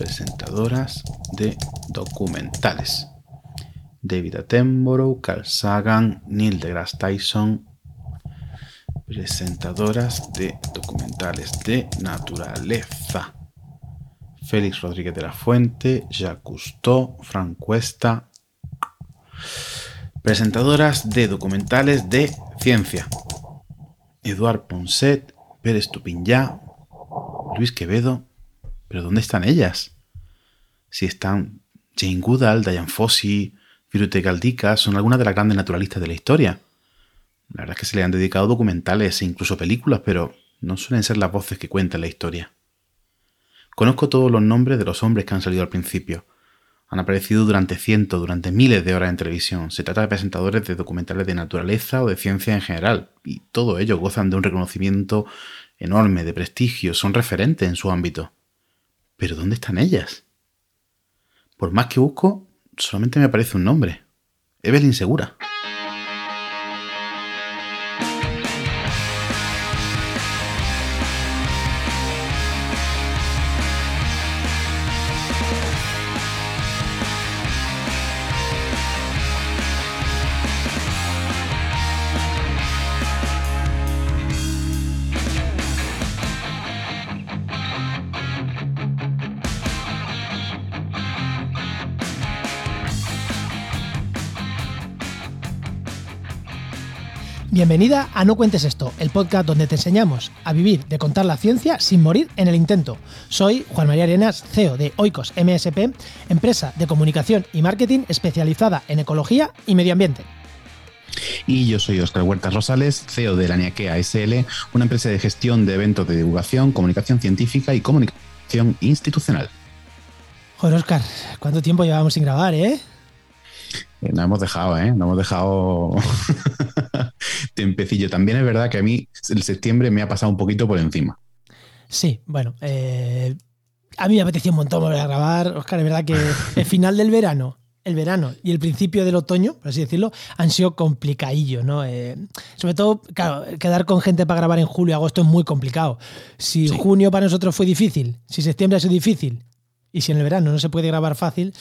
presentadoras de documentales. David Attenborough, Carl Sagan, Neil deGrasse Tyson, presentadoras de documentales de naturaleza. Félix Rodríguez de la Fuente, Jacques Cousteau, Frank Cuesta. Presentadoras de documentales de ciencia. Eduard Ponset, Pérez Tupinyá, Luis Quevedo. ¿Pero dónde están ellas? Si están Jane Goodall, Diane Fossey, Virute Galdica, son algunas de las grandes naturalistas de la historia. La verdad es que se le han dedicado documentales e incluso películas, pero no suelen ser las voces que cuentan la historia. Conozco todos los nombres de los hombres que han salido al principio. Han aparecido durante cientos, durante miles de horas en televisión. Se trata de presentadores de documentales de naturaleza o de ciencia en general, y todos ellos gozan de un reconocimiento enorme, de prestigio, son referentes en su ámbito. Pero ¿dónde están ellas? Por más que busco, solamente me aparece un nombre. Evelyn Segura. Bienvenida a No Cuentes Esto, el podcast donde te enseñamos a vivir de contar la ciencia sin morir en el intento. Soy Juan María Arenas, CEO de Oikos MSP, empresa de comunicación y marketing especializada en ecología y medio ambiente. Y yo soy Oscar Huertas Rosales, CEO de la NIAQUEA SL, una empresa de gestión de eventos de divulgación, comunicación científica y comunicación institucional. Joder, Oscar, ¿cuánto tiempo llevamos sin grabar, eh? eh no hemos dejado, ¿eh? No hemos dejado tempecillo. También es verdad que a mí el septiembre me ha pasado un poquito por encima. Sí, bueno, eh, a mí me apetecía un montón volver a grabar. Oscar, es verdad que el final del verano, el verano y el principio del otoño, por así decirlo, han sido complicadillos, ¿no? Eh, sobre todo, claro, quedar con gente para grabar en julio y agosto es muy complicado. Si junio para nosotros fue difícil, si septiembre ha sido difícil, y si en el verano no se puede grabar fácil,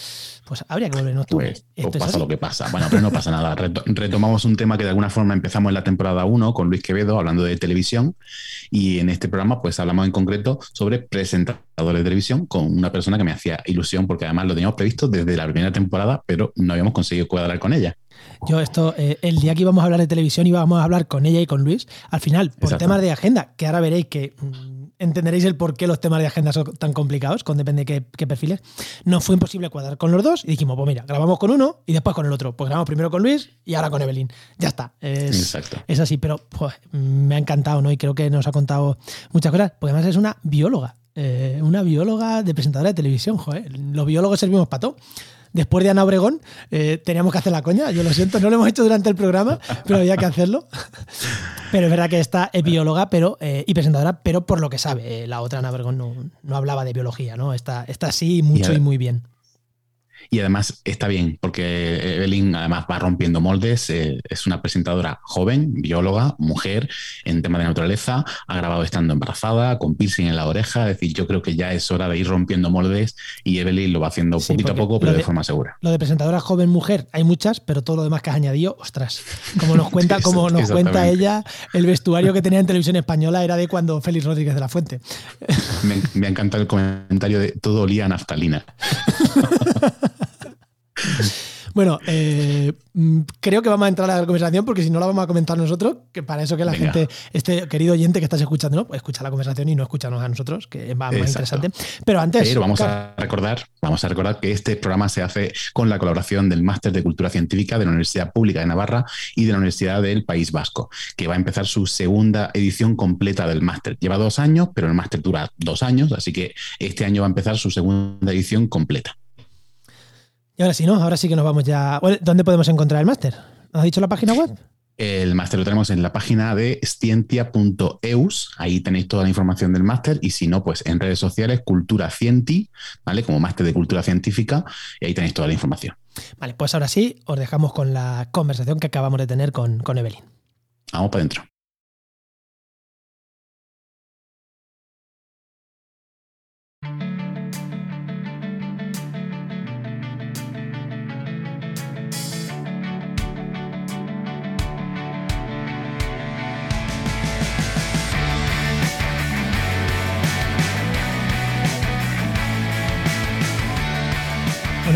pues habría que volver en octubre. Pues, pues pasa lo que pasa. Bueno, pero no pasa nada. Retomamos un tema que de alguna forma empezamos en la temporada 1 con Luis Quevedo hablando de televisión y en este programa pues hablamos en concreto sobre presentadores de televisión con una persona que me hacía ilusión porque además lo teníamos previsto desde la primera temporada, pero no habíamos conseguido cuadrar con ella. Yo esto, eh, el día que íbamos a hablar de televisión íbamos a hablar con ella y con Luis, al final, por temas de agenda, que ahora veréis que mm, entenderéis el por qué los temas de agenda son tan complicados, con depende de qué, perfiles. No fue imposible cuadrar con los dos y dijimos, pues mira, grabamos con uno y después con el otro. Pues grabamos primero con Luis y ahora con Evelyn. Ya está. Es, Exacto. es así, pero pues, me ha encantado, ¿no? Y creo que nos ha contado muchas cosas, porque además es una bióloga. Eh, una bióloga de presentadora de televisión, joder. Los biólogos servimos para todo después de Ana Obregón, eh, teníamos que hacer la coña. Yo lo siento, no lo hemos hecho durante el programa, pero había que hacerlo. Pero es verdad que esta es bióloga pero, eh, y presentadora, pero por lo que sabe. Eh, la otra Ana Obregón no, hablaba de biología, ¿no? Está, está sí mucho y muy bien. Y además está bien, porque Evelyn además va rompiendo moldes, eh, es una presentadora joven, bióloga, mujer, en tema de naturaleza, ha grabado estando embarazada, con piercing en la oreja, es decir, yo creo que ya es hora de ir rompiendo moldes y Evelyn lo va haciendo poquito a poco, pero de, forma segura. Lo de presentadora joven mujer, hay muchas, pero todo lo demás que has añadido, ostras, como nos cuenta, como nos cuenta ella, el vestuario que tenía en televisión española era de cuando Félix Rodríguez de la Fuente. Me, me ha encantado el comentario de todo olía a naftalina. Bueno, eh, mm, creo que vamos a entrar a la conversación porque si no la vamos a comentar nosotros, que para eso que la gente, este querido oyente que estás escuchando, ¿no? Pues escucha la conversación y no escuchanos a nosotros, que es más, interesante. Pero antes. Pero vamos a recordar, vamos a recordar que este programa se hace con la colaboración del Máster de Cultura Científica de la Universidad Pública de Navarra y de la Universidad del País Vasco, que va a empezar su segunda edición completa del máster. Lleva dos años, pero el máster dura dos años, así que este año va a empezar su segunda edición completa. Y ahora sí, ¿no? Ahora sí que nos vamos ya. ¿Dónde podemos encontrar el máster? ¿Nos has dicho la página web? El máster lo tenemos en la página de scientia.eus. Ahí tenéis toda la información del máster. Y si no, pues en redes sociales, Cultura Cienti, ¿vale? Como máster de Cultura Científica. Y ahí tenéis toda la información. Vale, pues ahora sí, os dejamos con la conversación que acabamos de tener con, con Evelyn. Vamos para adentro.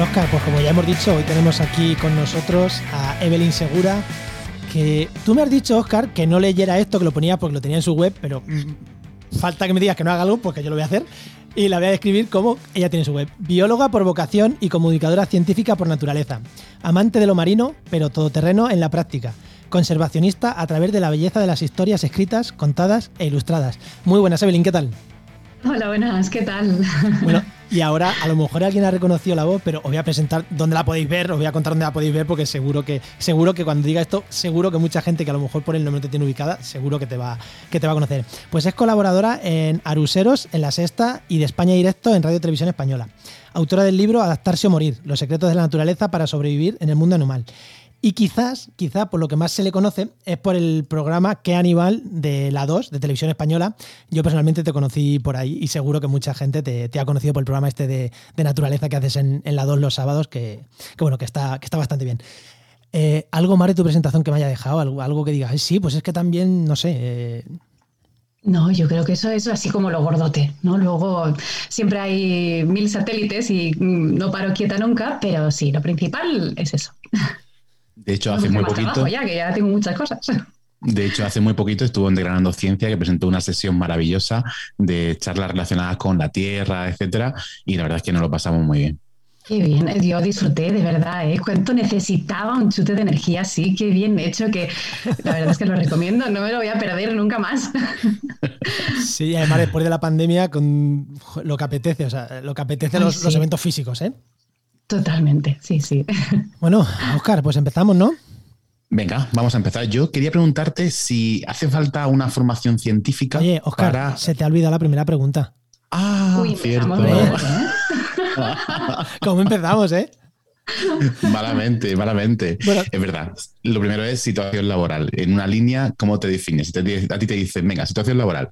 Oscar, pues como ya hemos dicho, hoy tenemos aquí con nosotros a Evelyn Segura, que tú me has dicho, Oscar, que no leyera esto, que lo ponía porque lo tenía en su web, pero mm, falta que me digas que no haga algo porque yo lo voy a hacer y la voy a describir como ella tiene su web. Bióloga por vocación y comunicadora científica por naturaleza. Amante de lo marino, pero todoterreno en la práctica. Conservacionista a través de la belleza de las historias escritas, contadas e ilustradas. Muy buenas, Evelyn, ¿qué tal? Hola, buenas, ¿qué tal? Bueno, y ahora a lo mejor alguien ha reconocido la voz, pero os voy a presentar dónde la podéis ver, os voy a contar dónde la podéis ver, porque seguro que, seguro que cuando diga esto, seguro que mucha gente que a lo mejor por el nombre te tiene ubicada, seguro que te va, que te va a conocer. Pues es colaboradora en Aruseros, en La Sexta y de España Directo en Radio Televisión Española. Autora del libro Adaptarse o Morir, los secretos de la naturaleza para sobrevivir en el mundo animal. Y quizás, quizá por lo que más se le conoce es por el programa Que Animal de la 2, de Televisión Española. Yo personalmente te conocí por ahí y seguro que mucha gente te, ha conocido por el programa este de, naturaleza que haces en, la 2 los sábados, que, bueno, que está, que está bastante bien. Eh, ¿Algo más de tu presentación que me haya dejado? ¿Algo, algo que digas? Sí, pues es que también, no sé... Eh, no, yo creo que eso es así como lo gordote, ¿no? Luego siempre hay mil satélites y mm, no paro quieta nunca, pero sí, lo principal es eso. De hecho, hace muy poquito. ya, que ya tengo muchas cosas. De hecho, hace muy poquito estuvo en Degranando Ciencia, que presentó una sesión maravillosa de charlas relacionadas con la Tierra, etcétera, y la verdad es que nos lo pasamos muy bien. Qué bien, eh, yo disfruté de verdad, ¿eh? Cuánto necesitaba un chute de energía así, qué bien hecho, que la verdad es que lo recomiendo, no me lo voy a perder nunca más. Sí, además después de la pandemia, con lo que apetece, o sea, lo que apetece los, los eventos físicos, ¿eh? Totalmente, sí, sí. Bueno, Oscar, pues empezamos, ¿no? Venga, vamos a empezar. Yo quería preguntarte si hace falta una formación científica. Oye, Oscar, se te ha olvidado la primera pregunta. Ah, cierto. ¿Cómo empezamos, eh? malamente, malamente. es verdad. Lo primero es situación laboral. En una línea, ¿cómo te defines? a ti te dicen, venga, situación laboral.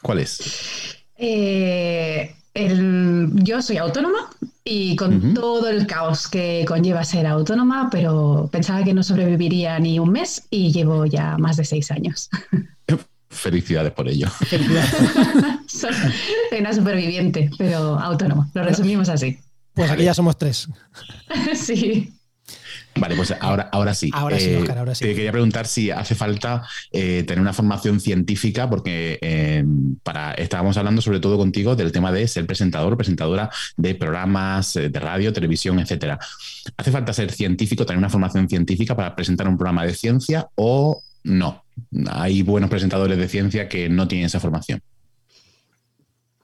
¿Cuál es? Eh, yo soy autónoma y con todo el caos que conlleva ser autónoma, pero pensaba que no sobreviviría ni un mes y llevo ya más de seis años. Felicidades por ello. soy una superviviente, pero autónoma. Lo resumimos así. Pues aquí ya somos tres. sí. Vale, pues ahora, ahora sí. Ahora sí, eh, ahora sí. Te quería preguntar si hace falta eh, tener una formación científica, porque eh, para, estábamos hablando sobre todo contigo del tema de ser presentador o presentadora de programas de radio, televisión, etcétera. ¿Hace falta ser científico, tener una formación científica para presentar un programa de ciencia o no? Hay buenos presentadores de ciencia que no tienen esa formación.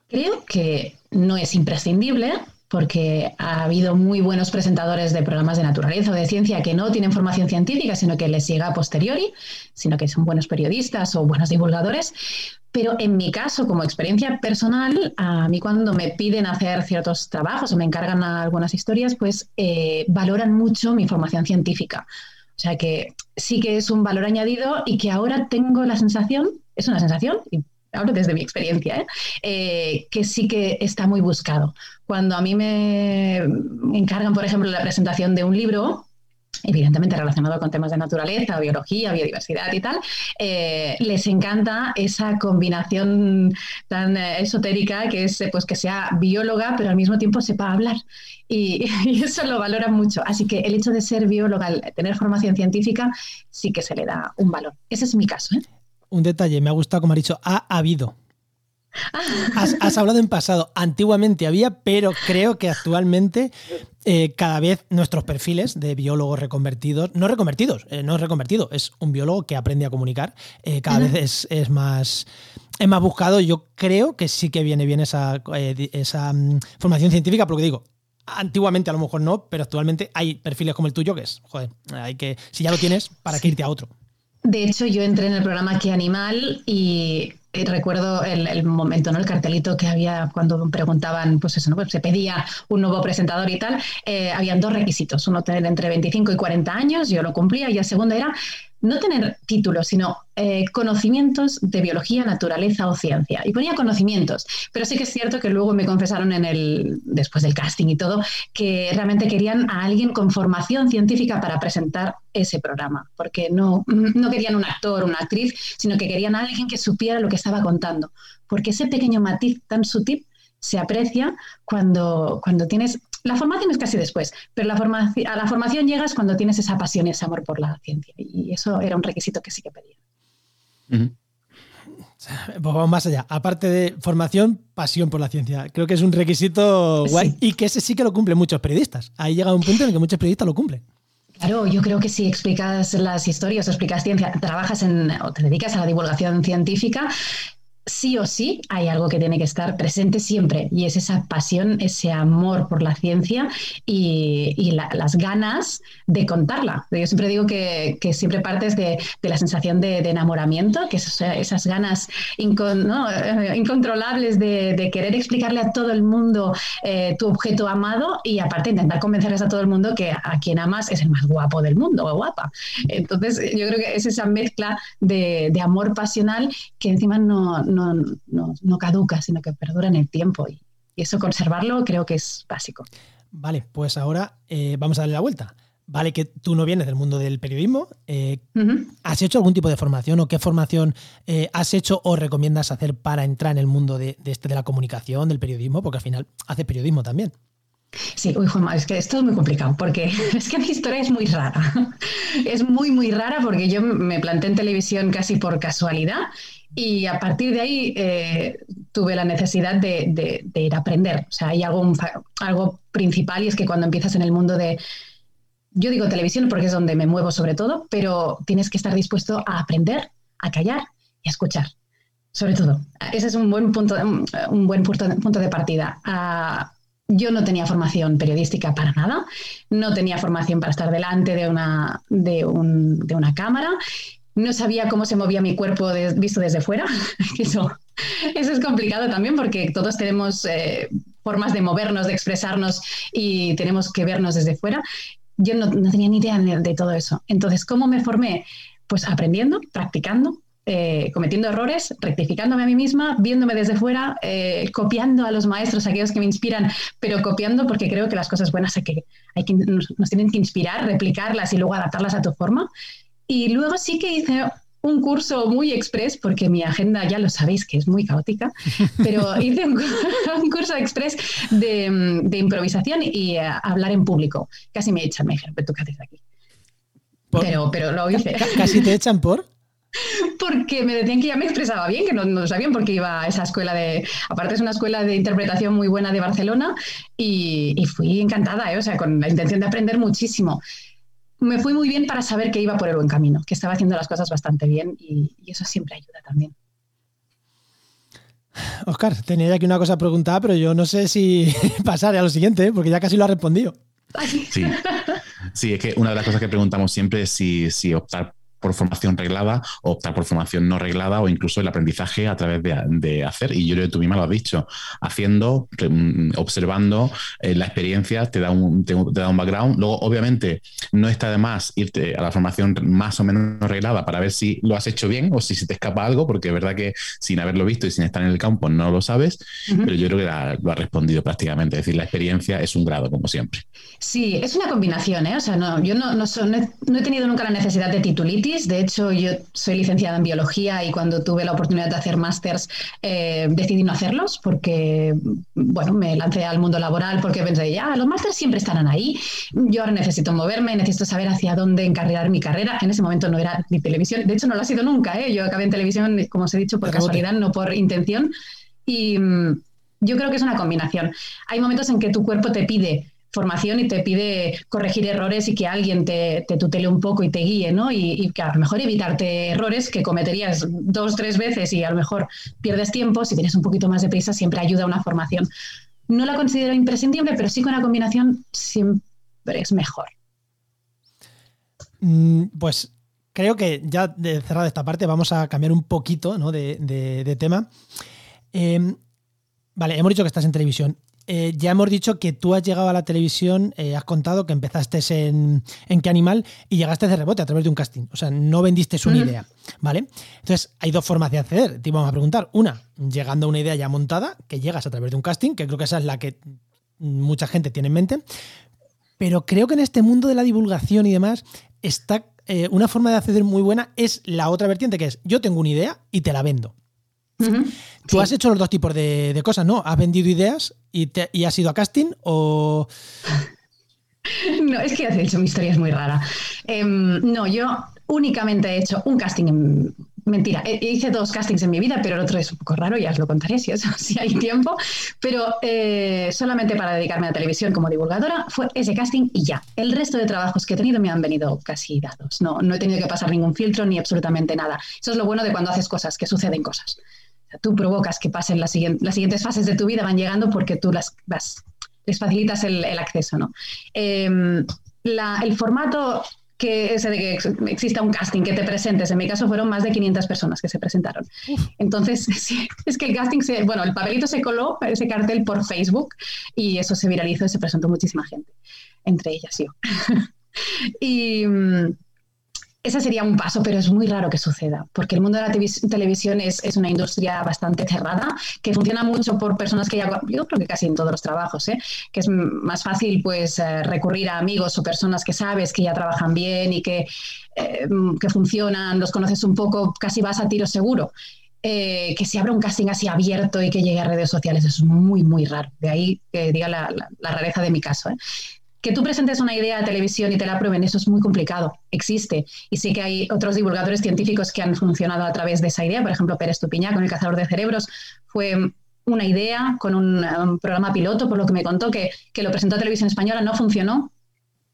Creo que no es imprescindible, porque ha habido muy buenos presentadores de programas de naturaleza o de ciencia que no tienen formación científica, sino que les llega a posteriori, sino que son buenos periodistas o buenos divulgadores. Pero en mi caso, como experiencia personal, a mí cuando me piden hacer ciertos trabajos o me encargan algunas historias, pues eh, valoran mucho mi formación científica. O sea que sí que es un valor añadido y que ahora tengo la sensación, es una sensación, hablo desde mi experiencia, ¿eh? Eh, que sí que está muy buscado. Cuando a mí me encargan, por ejemplo, la presentación de un libro, evidentemente relacionado con temas de naturaleza, biología, biodiversidad y tal, eh, les encanta esa combinación tan esotérica que es pues que sea bióloga, pero al mismo tiempo sepa hablar. Y, eso lo valoran mucho. Así que el hecho de ser bióloga, tener formación científica, sí que se le da un valor. Ese es mi caso. ¿eh? Un detalle, me ha gustado como ha dicho, ha habido. Has, hablado en pasado, antiguamente había, pero creo que actualmente eh, cada vez nuestros perfiles de biólogos reconvertidos, no reconvertidos, eh, no es reconvertido, es un biólogo que aprende a comunicar, eh, cada vez es, más, es más buscado. Yo creo que sí que viene bien esa, esa mm, formación científica, porque digo, antiguamente a lo mejor no, pero actualmente hay perfiles como el tuyo que es, joder, hay que, si ya lo tienes, ¿para qué irte a otro? De hecho, yo entré en el programa Qué Animal y recuerdo el, momento, ¿no? El cartelito que había cuando preguntaban, pues eso, ¿no? Pues se pedía un nuevo presentador y tal. Eh, habían dos requisitos, uno tener entre 25 y 40 años, yo lo cumplía, y el segundo era no tener títulos, sino eh, conocimientos de biología, naturaleza o ciencia. Y ponía conocimientos, pero sí que es cierto que luego me confesaron en el, después del casting y todo, que realmente querían a alguien con formación científica para presentar ese programa, porque no, no querían un actor, una actriz, sino que querían a alguien que supiera lo que estaba contando, porque ese pequeño matiz tan sutil se aprecia cuando, cuando tienes la formación es casi después, pero la formación, a la formación llegas cuando tienes esa pasión y ese amor por la ciencia. Y eso era un requisito que sí que pedía. Pues vamos más allá. Aparte de formación, pasión por la ciencia. Creo que es un requisito guay y que ese sí que lo cumplen muchos periodistas. Ahí llega un punto en el que muchos periodistas lo cumplen. Claro, yo creo que si explicas las historias o explicas ciencia, trabajas en o te dedicas a la divulgación científica, sí o sí hay algo que tiene que estar presente siempre y es esa pasión, ese amor por la ciencia y, las ganas de contarla. Yo siempre digo que, siempre partes de, la sensación de, enamoramiento, que esas ganas eh, incontrolables de, querer explicarle a todo el mundo eh, tu objeto amado y aparte intentar convencerles a todo el mundo que a quien amas es el más guapo del mundo o guapa. Entonces yo creo que es esa mezcla de, amor pasional que encima no no, no, caduca, sino que perdura en el tiempo. Y, eso conservarlo creo que es básico. Vale, pues ahora eh, vamos a darle la vuelta. Vale que tú no vienes del mundo del periodismo. Eh, ¿Has hecho algún tipo de formación o qué formación eh, has hecho o recomiendas hacer para entrar en el mundo de, este de la comunicación, del periodismo? Porque al final hace periodismo también. Sí, uy, Juanma, es que esto es muy complicado porque es que mi historia es muy rara. Es muy, muy rara porque yo me planté en televisión casi por casualidad y a partir de ahí eh, tuve la necesidad de, ir a aprender. O sea, hay algo, principal y es que cuando empiezas en el mundo de, yo digo televisión porque es donde me muevo sobre todo, pero tienes que estar dispuesto a aprender, a callar y a escuchar. Sobre todo. Ese es un buen punto, un buen punto, de partida. Yo no tenía formación periodística para nada, no tenía formación para estar delante de una, de, de una cámara no sabía cómo se movía mi cuerpo visto desde fuera. eso, eso es complicado también porque todos tenemos eh, formas de movernos, de expresarnos y tenemos que vernos desde fuera. Yo no, tenía ni idea de, todo eso. Entonces, ¿cómo me formé? Pues aprendiendo, practicando, eh, cometiendo errores, rectificándome a mí misma, viéndome desde fuera, eh, copiando a los maestros, aquellos que me inspiran, pero copiando porque creo que las cosas buenas hay que, hay que, nos tienen que inspirar, replicarlas y luego adaptarlas a tu forma. Y luego sí que hice un curso muy express, porque mi agenda ya lo sabéis que es muy caótica, pero hice un, curso express de, de improvisación y uh, hablar en público. Casi me echan, me dijeron, ¿tú qué haces aquí? Pero, pero lo hice. ¿Casi te echan por? Porque me decían que ya me expresaba bien, que no, no sabían por qué iba a esa escuela de. Aparte, es una escuela de interpretación muy buena de Barcelona y, y fui encantada, ¿eh? o sea, con la intención de aprender muchísimo me fui muy bien para saber que iba por el buen camino, que estaba haciendo las cosas bastante bien y, eso siempre ayuda también. Oscar, tenía aquí una cosa preguntada, pero yo no sé si pasar a lo siguiente, ¿eh? porque ya casi lo ha respondido. Sí. sí, es que una de las cosas que preguntamos siempre es si, si optar por formación reglada, optar por formación no reglada o incluso el aprendizaje a través de, hacer. Y yo creo que tú misma lo has dicho, haciendo, mm, observando eh, la experiencia, te da, un, te, da un background. Luego, obviamente, no está de más irte a la formación más o menos reglada para ver si lo has hecho bien o si se te escapa algo, porque es verdad que sin haberlo visto y sin estar en el campo no lo sabes, pero yo creo que lo ha respondido prácticamente. Es decir, la experiencia es un grado, como siempre. Sí, es una combinación, ¿eh? O sea, no, yo no, no, no he tenido nunca la necesidad de titulitis de hecho, yo soy licenciada en biología y cuando tuve la oportunidad de hacer másters eh, decidí no hacerlos porque, bueno, me lancé al mundo laboral porque pensé, ya, los másters siempre estarán ahí. Yo ahora necesito moverme, necesito saber hacia dónde encarrilar mi carrera. En ese momento no era ni televisión, de hecho no lo ha sido nunca. ¿eh? Yo acabé en televisión, como os he dicho, por casualidad, no por intención. Y mm, yo creo que es una combinación. Hay momentos en que tu cuerpo te pide formación y te pide corregir errores y que alguien te, te tutele un poco y te guíe, ¿no? Y, que a lo mejor evitarte errores que cometerías dos, tres veces y a lo mejor pierdes tiempo, si tienes un poquito más de prisa, siempre ayuda una formación. No la considero imprescindible, pero sí que una combinación siempre es mejor. Mm, pues creo que ya de cerrada esta parte vamos a cambiar un poquito ¿no? de, tema. Em, vale, hemos dicho que estás en televisión. Eh, ya hemos dicho que tú has llegado a la televisión, eh, has contado que empezaste en, en qué animal y llegaste de rebote a través de un casting. O sea, no vendiste una idea, ¿vale? Entonces, hay dos formas de acceder. Te vamos a preguntar. Una, llegando a una idea ya montada, que llegas a través de un casting, que creo que esa es la que mucha gente tiene en mente. Pero creo que en este mundo de la divulgación y demás, está eh, una forma de acceder muy buena es la otra vertiente, que es yo tengo una idea y te la vendo. Tú has hecho los dos tipos de, cosas, ¿no? ¿Has vendido ideas y, y has ido a casting o...? No, es que de hecho mi historia es muy rara. Em, no, yo únicamente he hecho un casting en... Mentira, hice dos castings en mi vida, pero el otro es un poco raro, ya os lo contaré si, si hay tiempo. Pero eh, solamente para dedicarme a la televisión como divulgadora fue ese casting y ya. El resto de trabajos que he tenido me han venido casi dados. No, no he tenido que pasar ningún filtro ni absolutamente nada. Eso es lo bueno de cuando haces cosas, que suceden cosas. tú provocas que pasen las, las siguientes fases de tu vida, van llegando porque tú las les facilitas el, acceso. ¿no? Em, el formato que ese de que exista un casting, que te presentes. En mi caso fueron más de 500 personas que se presentaron. Entonces, es que el casting, se, bueno, el papelito se coló, ese cartel por Facebook, y eso se viralizó y se presentó muchísima gente, entre ellas yo. y, mm, ese sería un paso, pero es muy raro que suceda, porque el mundo de la televisión es, una industria bastante cerrada, que funciona mucho por personas que ya, yo creo que casi en todos los trabajos, ¿eh? que es más fácil pues eh, recurrir a amigos o personas que sabes que ya trabajan bien y que, eh, que funcionan, los conoces un poco, casi vas a tiro seguro. que se abra un casting así abierto y que llegue a redes sociales es muy, muy raro. De ahí que diga la rareza de mi caso que tú presentes una idea a televisión y te la prueben, eso es muy complicado, existe. Y sí que hay otros divulgadores científicos que han funcionado a través de esa idea, por ejemplo, Pérez Tupiñá con el cazador de cerebros, fue una idea con un, programa piloto, por lo que me contó, que, que lo presentó a Televisión Española, no funcionó,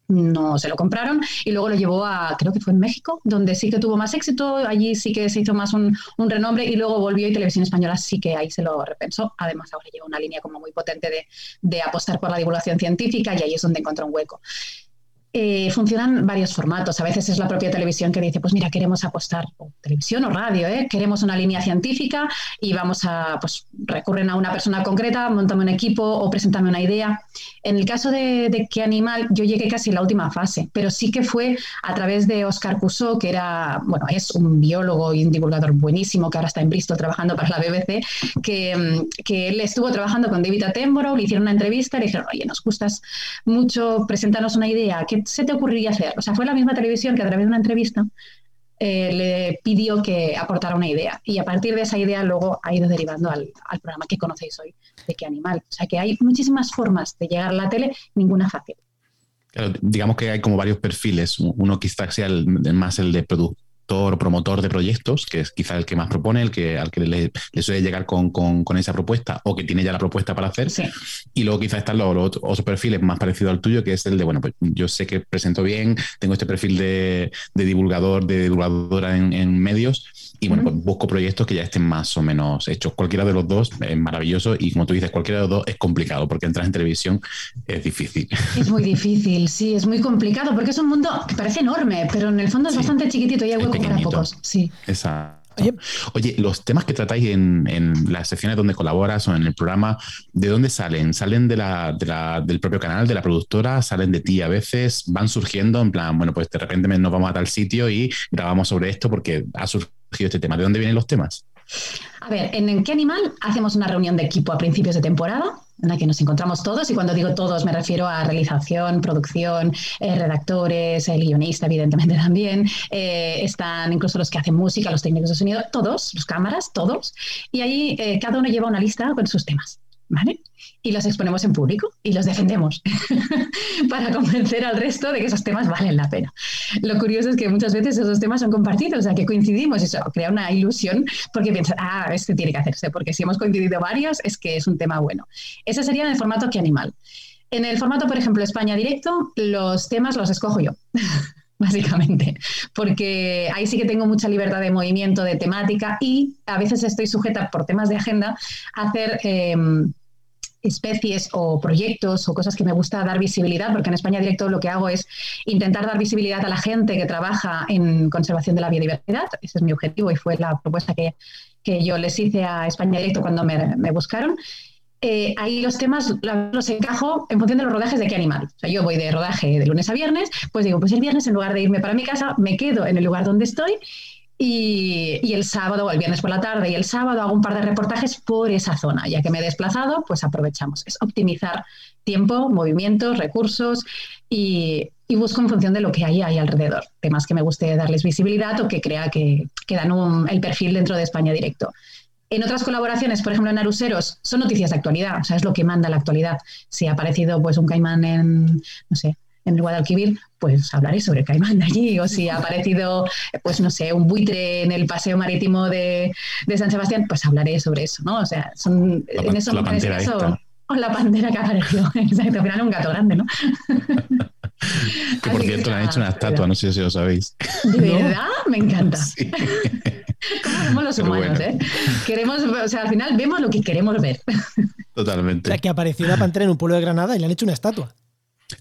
no se lo compraron y luego lo llevó a, creo que fue en México, donde sí que tuvo más éxito, allí sí que se hizo más un, renombre y luego volvió y Televisión Española sí que ahí se lo repensó. Además, ahora lleva una línea como muy potente de, de apostar por la divulgación científica y ahí es donde encontró un hueco. Eh, funcionan varios formatos. A veces es la propia televisión que dice, pues mira, queremos apostar, o televisión o radio, ¿eh? queremos una línea científica y vamos a, pues recurren a una persona concreta, montame un equipo o preséntame una idea. En el caso de, de qué animal, yo llegué casi a la última fase, pero sí que fue a través de Oscar Cusó, que era, bueno, es un biólogo y un divulgador buenísimo que ahora está en Bristol trabajando para la BBC, que, mm, que él estuvo trabajando con David Attenborough, le hicieron una entrevista, le dijeron, oye, nos gustas mucho, preséntanos una idea, ¿qué se te ocurriría hacer? O sea, fue la misma televisión que a través de una entrevista eh, le pidió que aportara una idea. Y a partir de esa idea luego ha ido derivando al, programa que conocéis hoy, de qué animal. O sea que hay muchísimas formas de llegar a la tele, ninguna fácil. digamos que hay como varios perfiles. Uno quizás sea el, más el de producto promotor de proyectos, que es quizá el que más propone, el que al que le, suele llegar con, esa propuesta o que tiene ya la propuesta para hacer. Y luego quizá están los, otros perfiles más parecidos al tuyo, que es el de, bueno, pues yo sé que presento bien, tengo este perfil de, divulgador, de divulgadora en medios y bueno, pues busco proyectos que ya estén más o menos hechos. Cualquiera de los dos es maravilloso y como tú dices, cualquiera de los dos es complicado porque entrar en televisión es difícil. Es muy difícil, sí, es muy complicado porque es un mundo que parece enorme, pero en el fondo es bastante chiquitito y hay hueco para pocos. Sí. Exacto. Oye, los temas que tratáis en, las secciones donde colaboras o en el programa, ¿de dónde salen? ¿Salen de la, del propio canal, de la productora? ¿Salen de ti a veces? ¿Van surgiendo en plan, bueno, pues de repente nos vamos a tal sitio y grabamos sobre esto porque ha surgido este tema? ¿De dónde vienen los temas? A ver, ¿en qué animal hacemos una reunión de equipo a principios de temporada? en la que nos encontramos todos, y cuando digo todos me refiero a realización, producción, eh, redactores, el guionista, evidentemente también, eh, están incluso los que hacen música, los técnicos de sonido, todos, los cámaras, todos, y ahí eh, cada uno lleva una lista con sus temas. ¿Vale? Y los exponemos en público y los defendemos para convencer al resto de que esos temas valen la pena. Lo curioso es que muchas veces esos temas son compartidos, o sea, que coincidimos, eso crea una ilusión porque piensas, ah, este tiene que hacerse, porque si hemos coincidido varios es que es un tema bueno. Ese sería en el formato que animal. En el formato, por ejemplo, España Directo, los temas los escojo yo. básicamente, porque ahí sí que tengo mucha libertad de movimiento, de temática y a veces estoy sujeta por temas de agenda a hacer em, especies o proyectos o cosas que me gusta dar visibilidad, porque en España Directo lo que hago es intentar dar visibilidad a la gente que trabaja en conservación de la biodiversidad. Ese es mi objetivo y fue la propuesta que, yo les hice a España Directo cuando me, buscaron. Eh, ahí los temas los encajo en función de los rodajes de qué animal. O sea, yo voy de rodaje de lunes a viernes, pues digo, pues el viernes en lugar de irme para mi casa, me quedo en el lugar donde estoy y, el sábado o el viernes por la tarde y el sábado hago un par de reportajes por esa zona. Ya que me he desplazado, pues aprovechamos. Es optimizar tiempo, movimientos, recursos y, busco en función de lo que hay ahí alrededor. Temas que me guste darles visibilidad o que crea que, que dan el perfil dentro de España directo. En otras colaboraciones, por ejemplo en Aruseros, son noticias de actualidad, o sea, es lo que manda la actualidad. Si ha aparecido pues un caimán en, no sé, en Guadalquivir, pues hablaré sobre el caimán de allí. O si ha aparecido, pues no sé, un buitre en el paseo marítimo de, San Sebastián, pues hablaré sobre eso, ¿no? O sea, son en eso, la caso, o la pantera que apareció. Exacto, al final un gato grande, ¿no? que por cierto le han hecho una estatua, no sé si lo sabéis. ¿De verdad? Me encanta. Sí. ¿Cómo vemos los humanos, eh? Queremos, o sea, al final vemos lo que queremos ver. Totalmente. O sea, que apareció una pantera en un pueblo de Granada y le han hecho una estatua.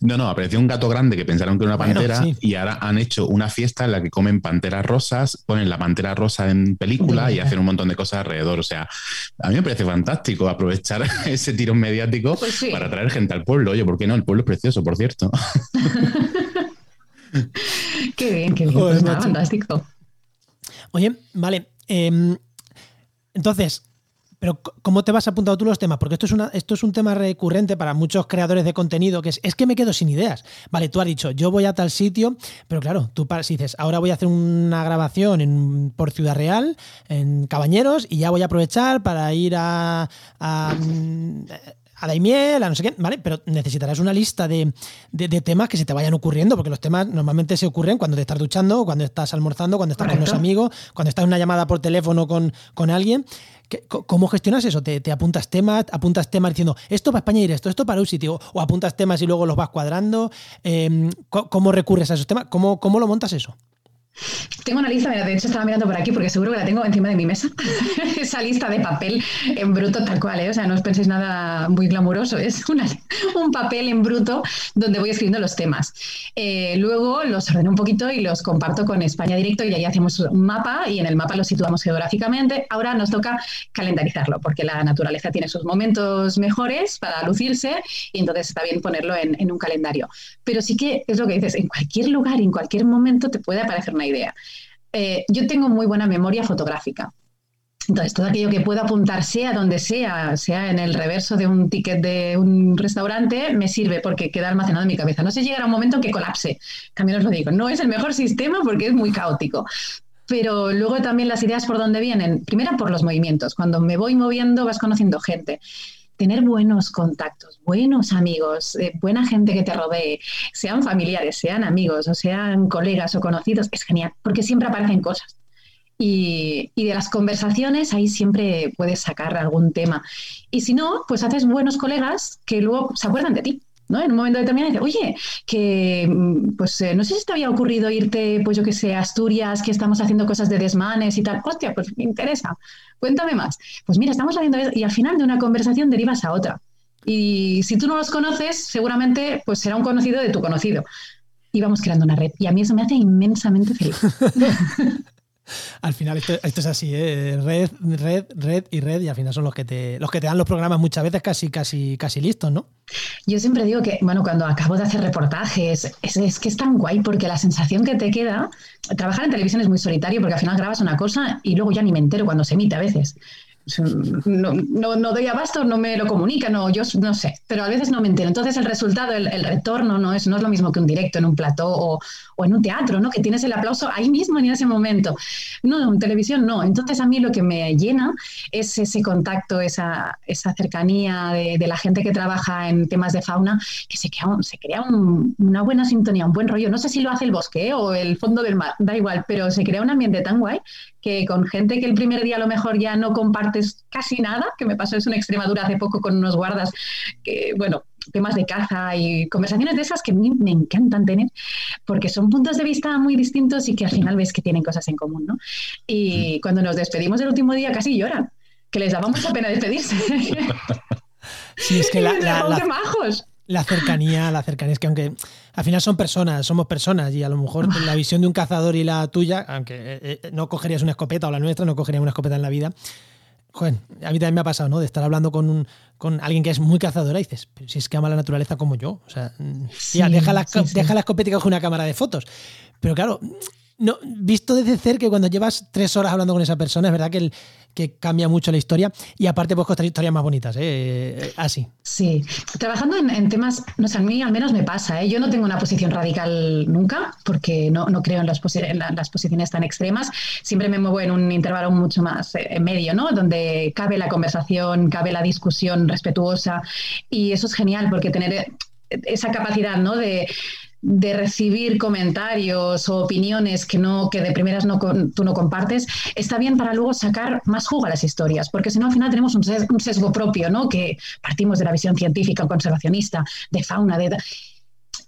No, no, apareció un gato grande que pensaron que era una pantera y ahora han hecho una fiesta en la que comen panteras rosas, ponen la pantera rosa en película y hacen un montón de cosas alrededor. O sea, a mí me parece fantástico aprovechar ese tirón mediático pues para traer gente al pueblo. Oye, ¿por qué no? El pueblo es precioso, por cierto. qué bien, qué bien. Pues fantástico. Oye, vale. Em, entonces, pero ¿cómo te vas apuntando tú los temas? Porque esto es, una, esto es un tema recurrente para muchos creadores de contenido, que es, es que me quedo sin ideas. Vale, tú has dicho, yo voy a tal sitio, pero claro, tú si dices, ahora voy a hacer una grabación en, por Ciudad Real, en Cabañeros, y ya voy a aprovechar para ir a, a a Daimiel, a no sé qué, ¿vale? Pero necesitarás una lista de, temas que se te vayan ocurriendo, porque los temas normalmente se ocurren cuando te estás duchando, cuando estás almorzando, cuando estás con los amigos, cuando estás en una llamada por teléfono con, con alguien. ¿Cómo gestionas eso? ¿Te, apuntas temas, apuntas temas diciendo esto para España ir esto, esto para un sitio? ¿O apuntas temas y luego los vas cuadrando? Em, ¿Cómo recurres a esos temas? ¿Cómo, cómo lo montas eso? Tengo una lista, de hecho estaba mirando por aquí porque seguro que la tengo encima de mi mesa. Esa lista de papel en bruto tal cual, ¿eh? o sea, no os penséis nada muy glamuroso, es un papel en bruto donde voy escribiendo los temas. Eh, luego los ordeno un poquito y los comparto con España Directo y ahí hacemos un mapa y en el mapa lo situamos geográficamente. Ahora nos toca calendarizarlo porque la naturaleza tiene sus momentos mejores para lucirse y entonces está bien ponerlo en, en un calendario. Pero sí que es lo que dices, en cualquier lugar, en cualquier momento te puede aparecer una idea. Eh, yo tengo muy buena memoria fotográfica. Entonces, todo aquello que pueda apuntar, sea donde sea, sea en el reverso de un ticket de un restaurante, me sirve porque queda almacenado en mi cabeza. No sé llegará un momento en que colapse. También os lo digo, no es el mejor sistema porque es muy caótico. Pero luego también las ideas por dónde vienen. Primero por los movimientos. Cuando me voy moviendo vas conociendo gente tener buenos contactos, buenos amigos, eh, buena gente que te rodee, sean familiares, sean amigos o sean colegas o conocidos, es genial, porque siempre aparecen cosas. Y, de las conversaciones ahí siempre puedes sacar algún tema. Y si no, pues haces buenos colegas que luego se acuerdan de ti. ¿No? En un momento determinado dice, oye, que mm, pues eh, no sé si te había ocurrido irte, pues yo que sé, a Asturias, que estamos haciendo cosas de desmanes y tal. Hostia, pues me interesa. Cuéntame más. Pues mira, estamos haciendo eso y al final de una conversación derivas a otra. Y si tú no los conoces, seguramente pues será un conocido de tu conocido. Y vamos creando una red. Y a mí eso me hace inmensamente feliz. al final esto, es así, ¿eh? red, red, red y red, y al final son los que te, los que te dan los programas muchas veces casi, casi, casi listos, ¿no? Yo siempre digo que, bueno, cuando acabo de hacer reportajes, es, es, que es tan guay porque la sensación que te queda, trabajar en televisión es muy solitario porque al final grabas una cosa y luego ya ni me entero cuando se emite a veces no, no, no, doy abasto, no me lo comunica, no, yo no sé, pero a veces no me entero. Entonces el resultado, el, retorno no es, no es lo mismo que un directo en un plató o, en un teatro, ¿no? Que tienes el aplauso ahí mismo en ese momento. No, en televisión no. Entonces a mí lo que me llena es ese contacto, esa, esa cercanía de, la gente que trabaja en temas de fauna, que se crea, se crea una buena sintonía, un buen rollo. No sé si lo hace el bosque o el fondo del mar, da igual, pero se crea un ambiente tan guay que con gente que el primer día a lo mejor ya no compartes casi nada, que me pasó eso en Extremadura hace poco con unos guardas, que bueno, temas de caza y conversaciones de esas que a mí me encantan tener, porque son puntos de vista muy distintos y que al final ves que tienen cosas en común, ¿no? Y cuando nos despedimos el último día casi lloran, que les daba mucha pena despedirse. Sí, es que la, la cercanía, la cercanía es que aunque al final son personas, somos personas y a lo mejor la visión de un cazador y la tuya, aunque eh, eh, no cogerías una escopeta o la nuestra, no cogerías una escopeta en la vida. Joder, a mí también me ha pasado, ¿no? De estar hablando con, un, con alguien que es muy cazadora y dices, pero si es que ama la naturaleza como yo. O sea, deja, la, deja la escopeta y coge una cámara de fotos. Pero claro, no, visto desde cerca, cuando llevas tres horas hablando con esa persona, es verdad que, que cambia mucho la historia y aparte puedes contar historias más bonitas, ¿eh? Eh, así. Sí, trabajando en, temas, no sé, a mí al menos me pasa, ¿eh? yo no tengo una posición radical nunca porque no, creo en las, posiciones tan extremas, siempre me muevo en un intervalo mucho más en medio, ¿no? Donde cabe la conversación, cabe la discusión respetuosa y eso es genial porque tener esa capacidad, ¿no? De, de recibir comentarios o opiniones que no que de primeras no tú no compartes está bien para luego sacar más jugo a las historias porque si no al final tenemos un sesgo, propio no que partimos de la visión científica conservacionista de fauna de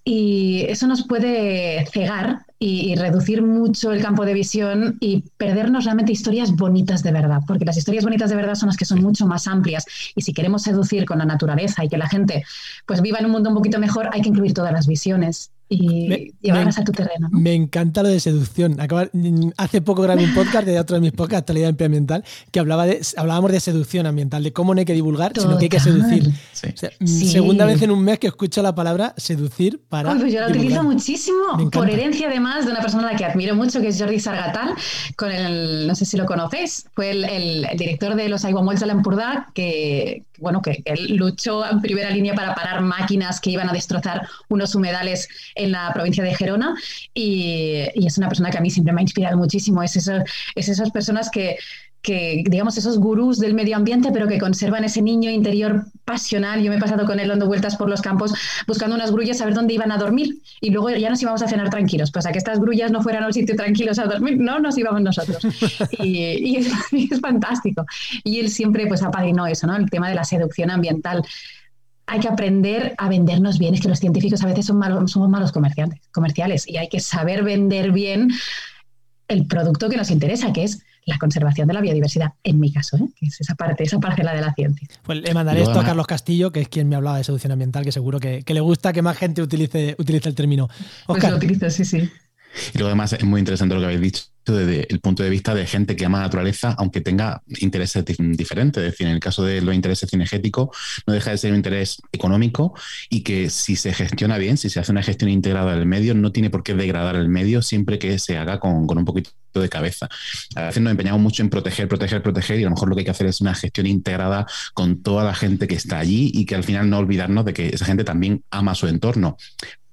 y eso nos puede cegar y, reducir mucho el campo de visión y perdernos realmente historias bonitas de verdad, porque las historias bonitas de verdad son las que son mucho más amplias y si queremos seducir con la naturaleza y que la gente pues viva en un mundo un poquito mejor, hay que incluir todas las visiones y llevarlas a tu terreno. Me encanta lo de seducción. hace poco grabé un podcast de otro de mis podcasts, Actualidad Ambiental, que hablaba de, hablábamos de seducción ambiental, de cómo no hay que divulgar, sino que hay que seducir. Mm, segunda vez en un mes que escucho la palabra seducir para. pues yo la utilizo muchísimo, por herencia además de una persona a la que admiro mucho, que es Jordi Sargatal, con el, no sé si lo conocéis, fue el, director de los Aiguamuels de la Empordà, que, bueno, que él luchó en primera línea para parar máquinas que iban a destrozar unos humedales en la provincia de Gerona y, es una persona que a mí siempre me ha inspirado muchísimo. Es, eso, es esas personas que, que, digamos, esos gurús del medio ambiente, pero que conservan ese niño interior pasional. Yo me he pasado con él dando vueltas por los campos buscando unas grullas a ver dónde iban a dormir y luego ya nos íbamos a cenar tranquilos. Pues a que estas grullas no fueran a un sitio tranquilos a dormir, no nos íbamos nosotros. Y, es, es, fantástico. Y él siempre pues apadrinó eso, ¿no? El tema de la seducción ambiental hay que aprender a vendernos bien. Es que los científicos a veces son malos, somos malos comerciantes, comerciales y hay que saber vender bien el producto que nos interesa, que es la conservación de la biodiversidad, en mi caso, ¿eh? que es esa parte, esa parcela de la ciencia. Pues le mandaré esto a Carlos Castillo, que es quien me hablaba de seducción ambiental, que seguro que, le gusta que más gente utilice, utilice el término. Pues lo utilizo, sí, sí. Y luego además es muy interesante lo que habéis dicho desde el punto de vista de gente que ama la naturaleza, aunque tenga intereses diferentes. Es decir, en el caso de los intereses cinegéticos, no deja de ser un interés económico y que si se gestiona bien, si se hace una gestión integrada del medio, no tiene por qué degradar el medio siempre que se haga con, con un poquito de cabeza. A veces nos empeñamos mucho en proteger, proteger, proteger y a lo mejor lo que hay que hacer es una gestión integrada con toda la gente que está allí y que al final no olvidarnos de que esa gente también ama su entorno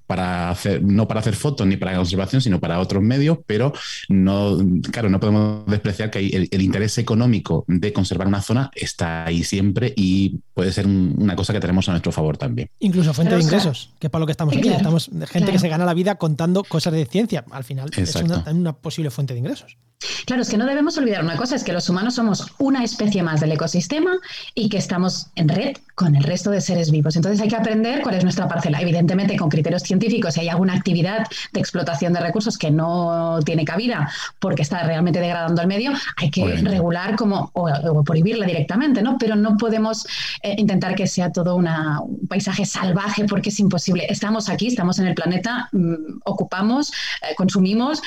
para hacer, no para hacer fotos ni para conservación, sino para otros medios, pero no, claro, no podemos despreciar que el, interés económico de conservar una zona está ahí siempre y puede ser una cosa que tenemos a nuestro favor también. Incluso fuente de ingresos, que es para lo que estamos aquí. Estamos gente que se gana la vida contando cosas de ciencia. Al final es una posible fuente de ingresos. Claro, es que no debemos olvidar una cosa, es que los humanos somos una especie más del ecosistema y que estamos en red con el resto de seres vivos. Entonces hay que aprender cuál es nuestra parcela. Evidentemente, con criterios científicos, si hay alguna actividad de explotación de recursos que no tiene cabida porque está realmente degradando el medio, hay que regular como o, prohibirla directamente, ¿no? Pero no podemos eh, intentar que sea todo un paisaje salvaje porque es imposible. Estamos aquí, estamos en el planeta, mm, ocupamos, eh, consumimos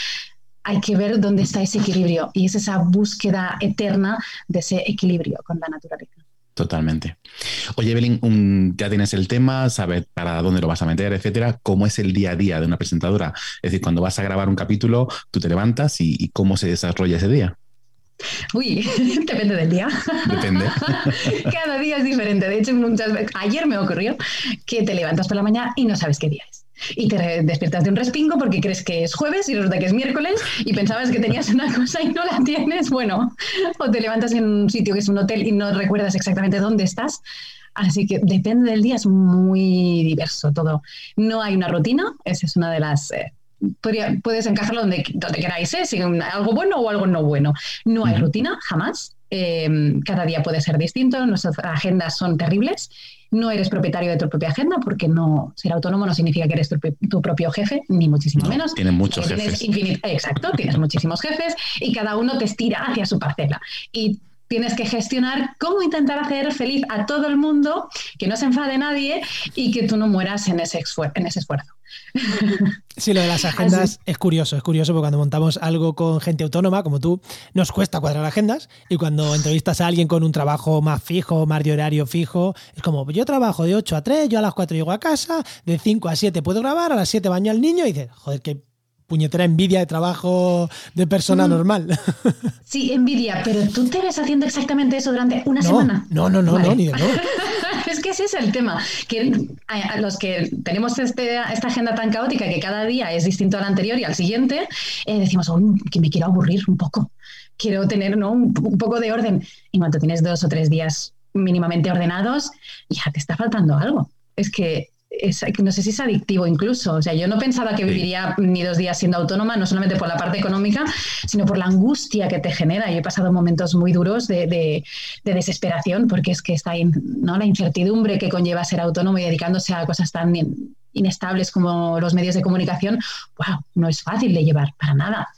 hay que ver dónde está ese equilibrio y es esa búsqueda eterna de ese equilibrio con la naturaleza. Totalmente. Oye, Evelyn, ya tienes el tema, sabes para dónde lo vas a meter, etcétera. ¿Cómo es el día a día de una presentadora? Es decir, cuando vas a grabar un capítulo, tú te levantas y, cómo se desarrolla ese día. Uy, depende del día. Depende. Cada día es diferente. De hecho, muchas veces, ayer me ocurrió que te levantas por la mañana y no sabes qué día es y te despiertas de un respingo porque crees que es jueves y resulta que es miércoles y pensabas que tenías una cosa y no la tienes, bueno, o te levantas en un sitio que es un hotel y no recuerdas exactamente dónde estás. Así que depende del día, es muy diverso todo. No hay una rutina, esa es una de las... Eh, puedes encajarlo donde, donde queráis, ¿eh? si algo bueno o algo no bueno. No hay rutina, jamás. Em, cada día puede ser distinto, nuestras agendas son terribles no eres propietario de tu propia agenda porque no ser autónomo no significa que eres tu, propio jefe, ni muchísimo menos. Tienes muchos jefes. exacto, tienes muchísimos jefes y cada uno te estira hacia su parcela. Y tienes que gestionar cómo intentar hacer feliz a todo el mundo, que no se enfade nadie y que tú no mueras en ese, en ese esfuerzo. Sí, lo de las agendas es curioso, es curioso porque cuando montamos algo con gente autónoma como tú, nos cuesta cuadrar agendas y cuando entrevistas a alguien con un trabajo más fijo, más de horario fijo, es como yo trabajo de 8 a 3, yo a las 4 llego a casa, de 5 a 7 puedo grabar, a las 7 baño al niño y dices, joder, qué puñetera envidia de trabajo de persona mm. normal. Sí, envidia, pero tú te ves haciendo exactamente eso durante una semana. No, no, no, no, ni de no. es que ese es el tema, que a los que tenemos este, esta agenda tan caótica que cada día es distinto al anterior y al siguiente, eh, decimos, que me quiero aburrir un poco, quiero tener ¿no? un, un poco de orden. Y cuando tienes dos o tres días mínimamente ordenados, ya te está faltando algo. Es que no sé si es adictivo incluso. O sea, yo no pensaba que viviría ni dos días siendo autónoma, no solamente por la parte económica, sino por la angustia que te genera. Yo he pasado momentos muy duros de, desesperación, porque es que está ¿no? la incertidumbre que conlleva ser autónomo y dedicándose a cosas tan inestables como los medios de comunicación, wow, no es fácil de llevar, para nada.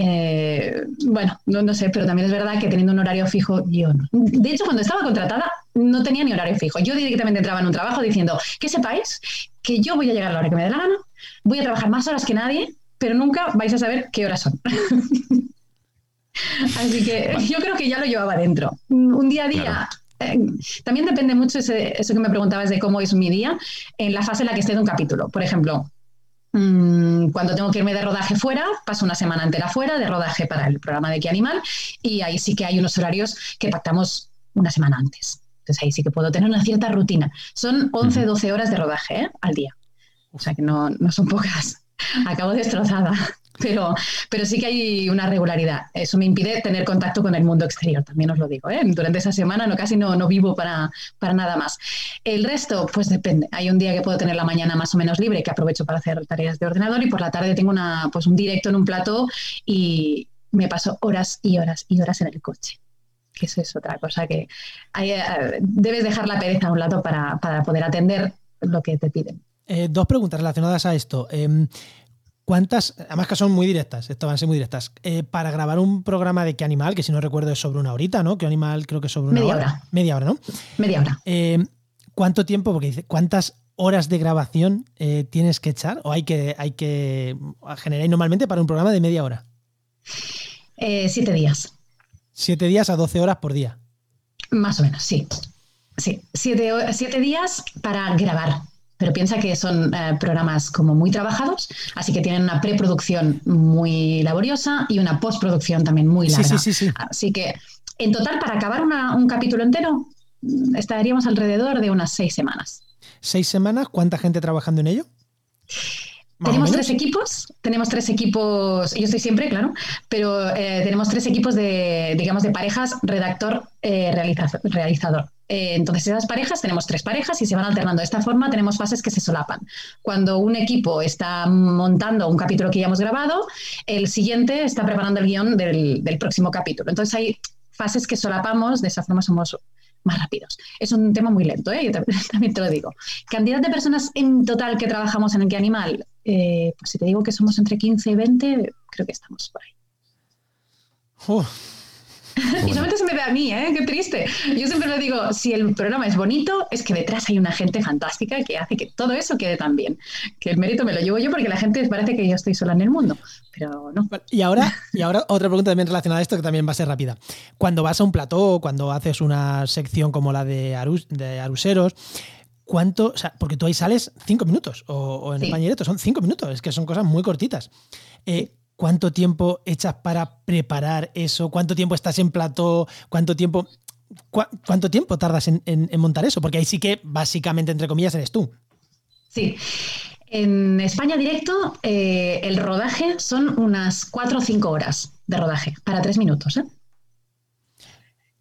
Eh, bueno, no, no, sé, pero también es verdad que teniendo un horario fijo, yo no. De hecho, cuando estaba contratada, no tenía ni horario fijo. Yo directamente entraba en un trabajo diciendo, que sepáis que yo voy a llegar a la hora que me dé la gana, voy a trabajar más horas que nadie, pero nunca vais a saber qué horas son. Así que yo creo que ya lo llevaba dentro. Un día a día. Eh, también depende mucho eso que me preguntabas de cómo es mi día en la fase en la que esté de un capítulo. Por ejemplo, Mm, cuando tengo que irme de rodaje fuera, paso una semana entera fuera de rodaje para el programa de Qué Animal y ahí sí que hay unos horarios que pactamos una semana antes. Entonces ahí sí que puedo tener una cierta rutina. Son 11, 12 horas de rodaje ¿eh? al día. O sea que no, no son pocas. Acabo destrozada pero, pero sí que hay una regularidad. Eso me impide tener contacto con el mundo exterior, también os lo digo. ¿eh? Durante esa semana no, casi no, no vivo para, para, nada más. El resto, pues depende. Hay un día que puedo tener la mañana más o menos libre, que aprovecho para hacer tareas de ordenador, y por la tarde tengo una, pues un directo en un plato y me paso horas y horas y horas en el coche. Que eso es otra cosa que eh, debes dejar la pereza a un lado para, para poder atender lo que te piden. Eh, dos preguntas relacionadas a esto. Em, ¿Cuántas, además que son muy directas, esto van a ser muy directas, eh, para grabar un programa de qué animal, que si no recuerdo es sobre una horita, ¿no? ¿Qué animal creo que es sobre una Media hora? Media hora, ¿no? Media hora. Eh, ¿Cuánto tiempo? Porque dice, ¿cuántas horas de grabación tienes que echar o hay que, hay que generar normalmente para un programa de media hora? siete días. Siete días a doce horas por día. Más o menos, sí. Sí, siete, siete días para grabar pero piensa que son eh, programas como muy trabajados, así que tienen una preproducción muy laboriosa y una postproducción también muy larga. Sí, sí, sí, así que en total, para acabar un capítulo entero, estaríamos alrededor de unas seis semanas. ¿Seis semanas? ¿Cuánta gente trabajando en ello? Tenemos tres equipos, tenemos tres equipos, yo estoy siempre, claro, pero eh, tenemos tres equipos de, digamos, de parejas, redactor, eh, realizador. Eh, entonces, esas parejas, tenemos tres parejas y se van alternando. De esta forma, tenemos fases que se solapan. Cuando un equipo está montando un capítulo que ya hemos grabado, el siguiente está preparando el guion del, del próximo capítulo. Entonces, hay fases que solapamos, de esa forma somos más rápidos. Es un tema muy lento, ¿eh? Yo también te lo digo. Cantidad de personas en total que trabajamos en que animal, eh, pues si te digo que somos entre 15 y 20, creo que estamos por ahí. Y solamente se me ve a mí, ¿eh? Qué triste. Yo siempre le digo, si el programa es bonito, es que detrás hay una gente fantástica que hace que todo eso quede tan bien. Que el mérito me lo llevo yo porque la gente parece que yo estoy sola en el mundo, pero no. Y ahora, y ahora otra pregunta también relacionada a esto que también va a ser rápida. Cuando vas a un plató, cuando haces una sección como la de, de Aruseros, ¿cuánto? O sea, porque tú ahí sales cinco minutos, o, en España directo son cinco minutos, es que son cosas muy cortitas. Eh, ¿Cuánto tiempo echas para preparar eso? ¿Cuánto tiempo estás en plató? ¿Cuánto tiempo, cuánto tiempo tardas en, montar eso? Porque ahí sí que básicamente, entre comillas, eres tú. Sí. En España directo, eh, el rodaje son unas cuatro o cinco horas de rodaje para tres minutos. ¿eh?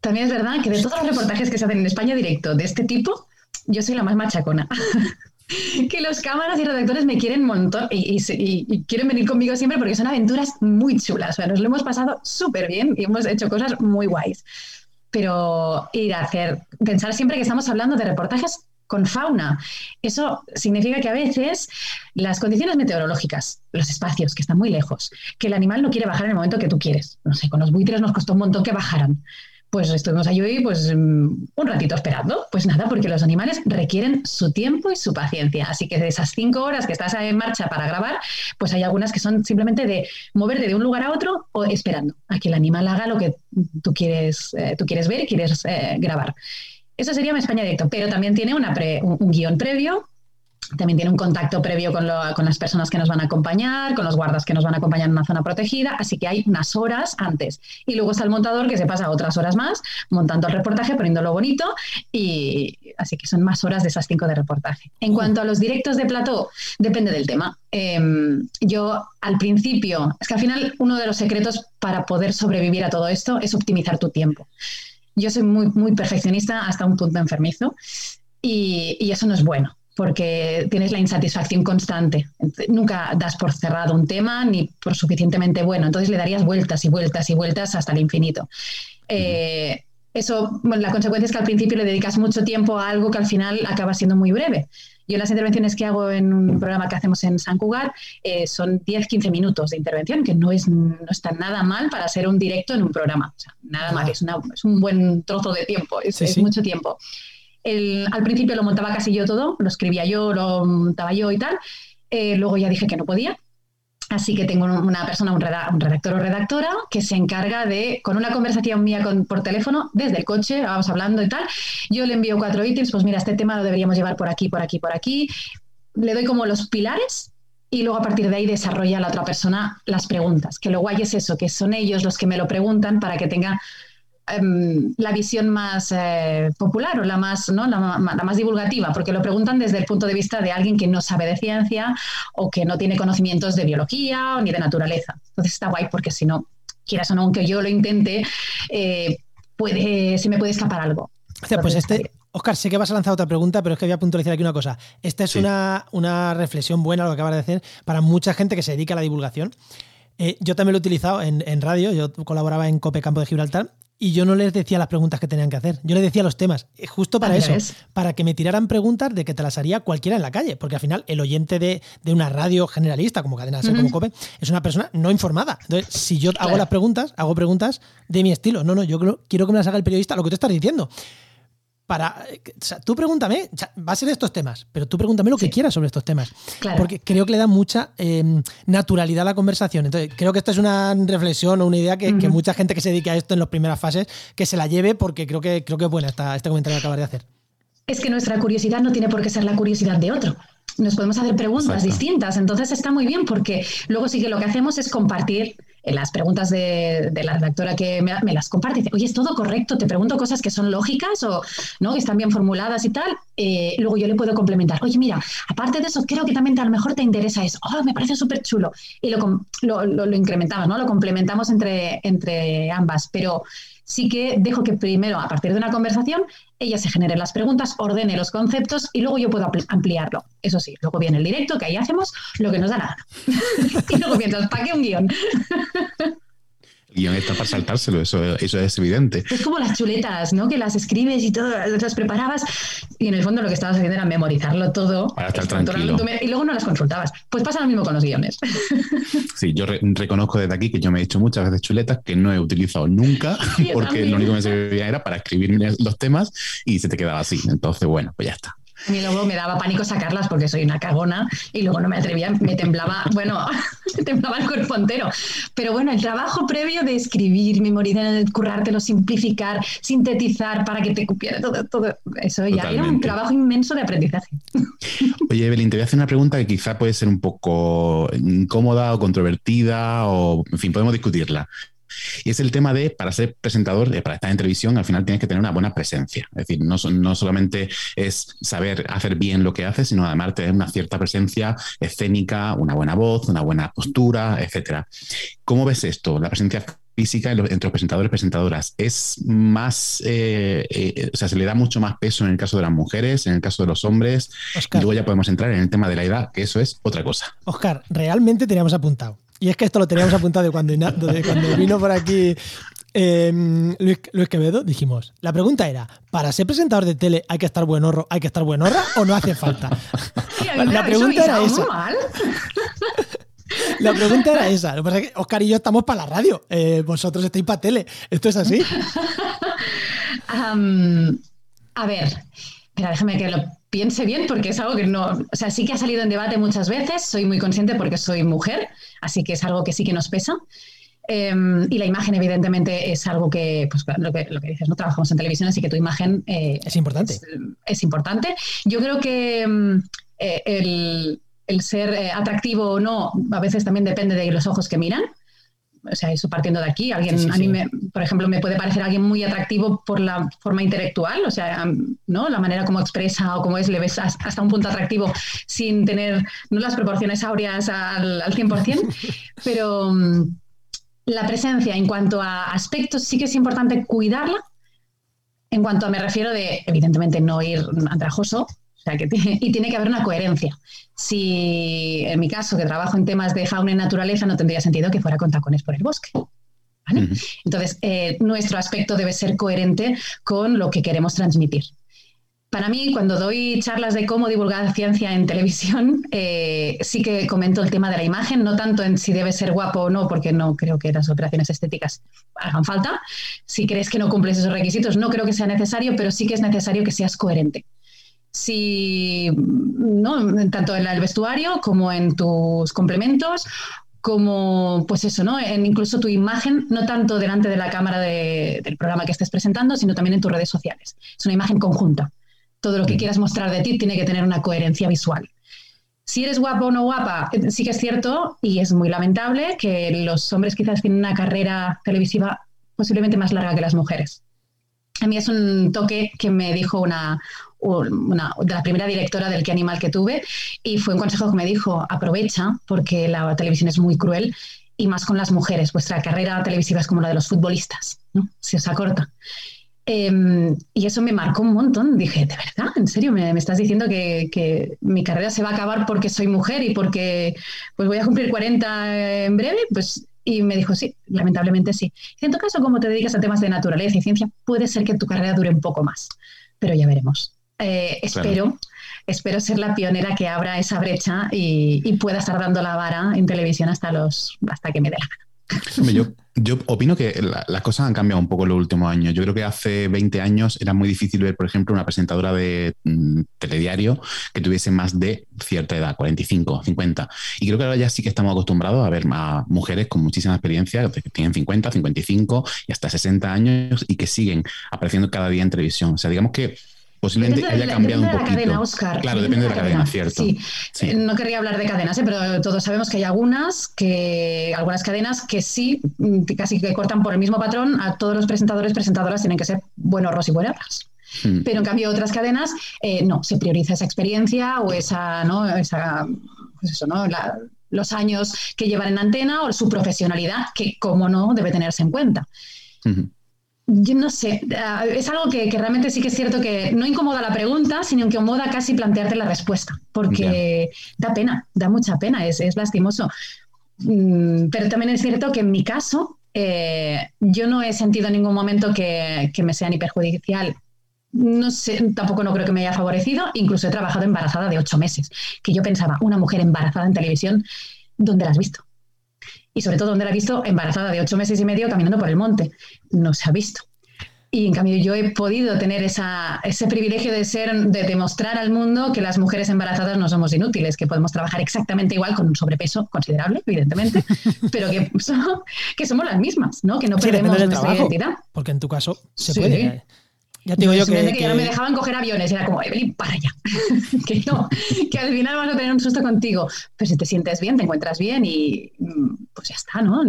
También es verdad que de todos los reportajes que se hacen en España directo de este tipo, yo soy la más machacona. que los cámaras y redactores me quieren un montón y, quieren venir conmigo siempre porque son aventuras muy chulas. O sea, nos lo hemos pasado súper bien y hemos hecho cosas muy guays. Pero ir a hacer, pensar siempre que estamos hablando de reportajes con fauna. Eso significa que a veces las condiciones meteorológicas, los espacios que están muy lejos, que el animal no quiere bajar en el momento que tú quieres. No sé, con los buitres nos costó un montón que bajaran pues estuvimos allí pues mm, un ratito esperando. Pues nada, porque los animales requieren su tiempo y su paciencia. Así que de esas cinco horas que estás en marcha para grabar, pues hay algunas que son simplemente de moverte de un lugar a otro o esperando a que el animal haga lo que tú quieres, eh, tú quieres ver y quieres eh, grabar. Eso sería en España directo, pero también tiene una un, guion previo también tiene un contacto previo con, las personas que nos van a acompañar, con los guardas que nos van a acompañar en una zona protegida, así que hay unas horas antes. Y luego está el montador que se pasa otras horas más montando el reportaje, poniéndolo bonito, y así que son más horas de esas cinco de reportaje. En cuanto a los directos de plató, depende del tema. Em, yo al principio, es que al final uno de los secretos para poder sobrevivir a todo esto es optimizar tu tiempo. Yo soy muy, muy perfeccionista hasta un punto enfermizo y eso no es bueno porque tienes la insatisfacción constante. Nunca das por cerrado un tema ni por suficientemente bueno, entonces le darías vueltas y vueltas y vueltas hasta el infinito. Eh, eso, la consecuencia es que al principio le dedicas mucho tiempo a algo que al final acaba siendo muy breve. Yo las intervenciones que hago en un programa que hacemos en San Cugat eh, son 10-15 minutos de intervención, que no, es, no está nada mal para ser un directo en un programa. nada mal, es, un buen trozo de tiempo, es, mucho tiempo al principio lo montaba casi yo todo, lo escribía yo, lo montaba yo y tal. Eh, luego ya dije que no podía. Así que tengo una persona, un, redactor o redactora, que se encarga de, con una conversación mía por teléfono, desde el coche, vamos hablando y tal, yo le envío cuatro ítems, pues mira, este tema lo deberíamos llevar por aquí, por aquí, por aquí. Le doy como los pilares y luego a partir de ahí desarrolla la otra persona las preguntas. Que lo guay es eso, que son ellos los que me lo preguntan para que tenga Em, la visión más eh, popular o la más, ¿no? La, más divulgativa, porque lo preguntan desde el punto de vista de alguien que no sabe de ciencia o que no tiene conocimientos de biología ni de naturaleza. Entonces está guay porque si no, quieras o no, aunque yo lo intente, eh, puede, se me puede escapar algo. O sea, pues este, Oscar, sé que vas a lanzar otra pregunta, pero es que voy a puntualizar aquí una cosa. Esta es una, una, reflexión buena, lo que acabas de decir, para mucha gente que se dedica a la divulgación. Eh, yo también lo he utilizado en, en, radio, yo colaboraba en Cope Campo de Gibraltar y yo no les decía las preguntas que tenían que hacer. Yo les decía los temas, eh, justo para eso, para que me tiraran preguntas de que te las haría cualquiera en la calle, porque al final el oyente de, una radio generalista como Cadena Ser, como Cope, es una persona no informada. Entonces, si yo hago las preguntas, hago preguntas de mi estilo. No, no, yo quiero que me las haga el periodista, lo que tú estás diciendo para. O sea, tú pregúntame, va a ser estos temas, pero tú pregúntame lo que quieras sobre estos temas. Porque creo que le da mucha em, naturalidad a la conversación. Entonces, creo que esto es una reflexión o una idea que, mucha gente que se dedica a esto en las primeras fases, que se la lleve, porque creo que, creo que es buena esta, este comentario que acabas de hacer. Es que nuestra curiosidad no tiene por qué ser la curiosidad de otro nos podemos hacer preguntas distintas. Entonces está muy bien porque luego sí que lo que hacemos es compartir las preguntas de, la redactora que me, las comparte. Dice, oye, ¿es todo correcto? Te pregunto cosas que son lógicas o ¿no? que están bien formuladas y tal. Eh, luego yo le puedo complementar. Oye, mira, aparte de eso, creo que también a lo mejor te interesa eso. Oh, me parece súper chulo. Y lo, lo, lo, incrementamos, ¿no? Lo complementamos entre, entre ambas. Pero sí que dejo que primero, a partir de una conversación, ella se genere las preguntas, ordene los conceptos y luego yo puedo ampliarlo. Eso sí, luego viene el directo, que ahí hacemos lo que nos da gana. y luego piensas, ¿para qué un guion? guion está para saltárselo, eso, eso es evidente. Es como las chuletas, ¿no? Que las escribes y todo, las preparabas y en el fondo lo que estabas haciendo era memorizarlo todo. Para estar tranquilo. Y luego no las consultabas. Pues pasa lo mismo con los guiones. Sí, yo reconozco desde aquí que yo me he hecho muchas veces chuletas que no he utilizado nunca porque lo único que me servía era para escribir los temas y se te quedaba así. Entonces, bueno, pues ya está. A mí luego me daba pánico sacarlas porque soy una cagona y luego no me atrevía, me temblaba, bueno, me temblaba el cuerpo entero. Pero bueno, el trabajo previo de escribir, memorizar, currártelo, simplificar, sintetizar para que te cupiera todo, todo eso ya era un trabajo inmenso de aprendizaje. Oye, Evelyn, te voy a hacer una pregunta que quizá puede ser un poco incómoda o controvertida o, en fin, podemos discutirla. Y es el tema de, para ser presentador, para estar en televisión, al final tienes que tener una buena presencia. Es decir, no, no solamente es saber hacer bien lo que haces, sino además tener una cierta presencia escénica, una buena voz, una buena postura, etc. ¿Cómo ves esto? La presencia física entre los presentadores y presentadoras es más, eh, eh, o sea, se le da mucho más peso en el caso de las mujeres, en el caso de los hombres, y luego ya podemos entrar en el tema de la edad, que eso es otra cosa. Oscar, realmente teníamos apuntado y es que esto lo teníamos apuntado de cuando, cuando vino por aquí em, Luis, Quevedo, dijimos, la pregunta era, ¿para ser presentador de tele hay que estar buenorro, hay que estar buenorra o no hace falta? la, pregunta era esa. La pregunta era esa. Lo que pasa es que Oscar y yo estamos para la radio. Eh, vosotros estáis para tele. ¿Esto es así? a ver, pero déjame que lo piense bien porque es algo que no, o sea, sí que ha salido en debate muchas veces, soy muy consciente porque soy mujer, así que es algo que sí que nos pesa. Em, y la imagen, evidentemente, es algo que, pues lo que, lo que dices, no trabajamos en televisión, así que tu imagen eh, es importante. Es, importante. Yo creo que em, eh, el, ser eh, atractivo o no, a veces también depende de los ojos que miran. O sea, eso partiendo de aquí. Alguien, a mí, me, por ejemplo, me puede parecer alguien muy atractivo por la forma intelectual, o sea, ¿no? La manera como expresa o cómo es, le ves hasta un punto atractivo sin tener ¿no? las proporciones áureas al, al 100%, pero mm, la presencia en cuanto a aspectos sí que es importante cuidarla. En cuanto a me refiero de, evidentemente, no ir andrajoso, sea, que y tiene que haber una coherencia. Si en mi caso, que trabajo en temas de fauna y naturaleza, no tendría sentido que fuera con tacones por el bosque. Entonces, eh, nuestro aspecto debe ser coherente con lo que queremos transmitir. Para mí, cuando doy charlas de cómo divulgar ciencia en televisión, eh, sí que comento el tema de la imagen, no tanto en si debe ser guapo o no, porque no creo que las operaciones estéticas hagan falta. Si crees que no cumples esos requisitos, no creo que sea necesario, pero sí que es necesario que seas coherente. Si, no, tanto en el vestuario como en tus complementos, como, pues eso, ¿no? En incluso tu imagen, no tanto delante de la cámara del programa que estés presentando, sino también en tus redes sociales. Es una imagen conjunta todo lo que quieras mostrar de ti tiene que tener una coherencia visual. Si eres guapo o no guapa, eh, sí que es cierto y es muy lamentable que los hombres quizás tienen una carrera televisiva posiblemente más larga que las mujeres. A mí es un toque que me dijo una, de la primera directora del Qué Animal que tuve y fue un consejo que me dijo, aprovecha porque la televisión es muy cruel y más con las mujeres. Vuestra carrera televisiva es como la de los futbolistas, ¿no? se os acorta. Em, y eso me marcó un montón. Dije, ¿de verdad? ¿En serio? ¿Me, estás diciendo que, mi carrera se va a acabar porque soy mujer y porque pues voy a cumplir 40 en breve? Pues, y me dijo, sí, lamentablemente sí. en tu caso, como te dedicas a temas de naturaleza y ciencia, puede ser que tu carrera dure un poco más, pero ya veremos. Eh, espero, espero ser la pionera que abra esa brecha y, y, pueda estar dando la vara en televisión hasta, los, hasta que me dé la gana. Yo, yo opino que las cosas han cambiado un poco en los últimos años. Yo creo que hace 20 años era muy difícil ver, por ejemplo, una presentadora de mm, telediario que tuviese más de cierta edad, 45, 50. Y creo que ahora ya sí que estamos acostumbrados a ver a mujeres con muchísima experiencia, que tienen 50, 55 y hasta 60 años y que siguen apareciendo cada día en televisión. O sea, digamos que posiblemente haya cambiado un poquito. Cadena, Oscar. Claro, depende de la cadena, cierto. Sí. No querría hablar de cadenas, ¿eh? pero todos sabemos que hay algunas que algunas cadenas que sí, mm, casi que cortan por el mismo patrón. A todos los presentadores, presentadoras tienen que ser buenos y buenas. Hmm. Pero en cambio otras cadenas eh, no, se prioriza esa experiencia o esa, ¿no? esa pues eso, ¿no? los años que llevan en antena o su profesionalidad, que como no debe tenerse en cuenta. Yo no sé, ah, es algo que, realmente sí que es cierto que no incomoda la pregunta, sino que incomoda casi plantearte la respuesta, porque da pena, da mucha pena, es, lastimoso. Mm, pero también es cierto que en mi caso, eh, yo no he sentido en ningún momento que, me sea ni perjudicial. No sé, tampoco no creo que me haya favorecido. Incluso he trabajado embarazada de ocho meses, que yo pensaba, una mujer embarazada en televisión, ¿dónde la has visto? y sobre todo donde la he visto embarazada de ocho meses y medio caminando por el monte. No se ha visto. Y en cambio yo he podido tener esa, ese privilegio de ser, de demostrar al mundo que las mujeres embarazadas no somos inútiles, que podemos trabajar exactamente igual con un sobrepeso considerable, evidentemente, pero que, que somos las mismas, ¿no? Que no perdemos nuestra identidad. Porque en tu caso se puede. Ya te digo yo que, que, ya no me dejaban coger aviones, era como, Evelyn, para allá. que no, que al final vas a tener un susto contigo. Pero si te sientes bien, te encuentras bien y mm, pues ya está, ¿no?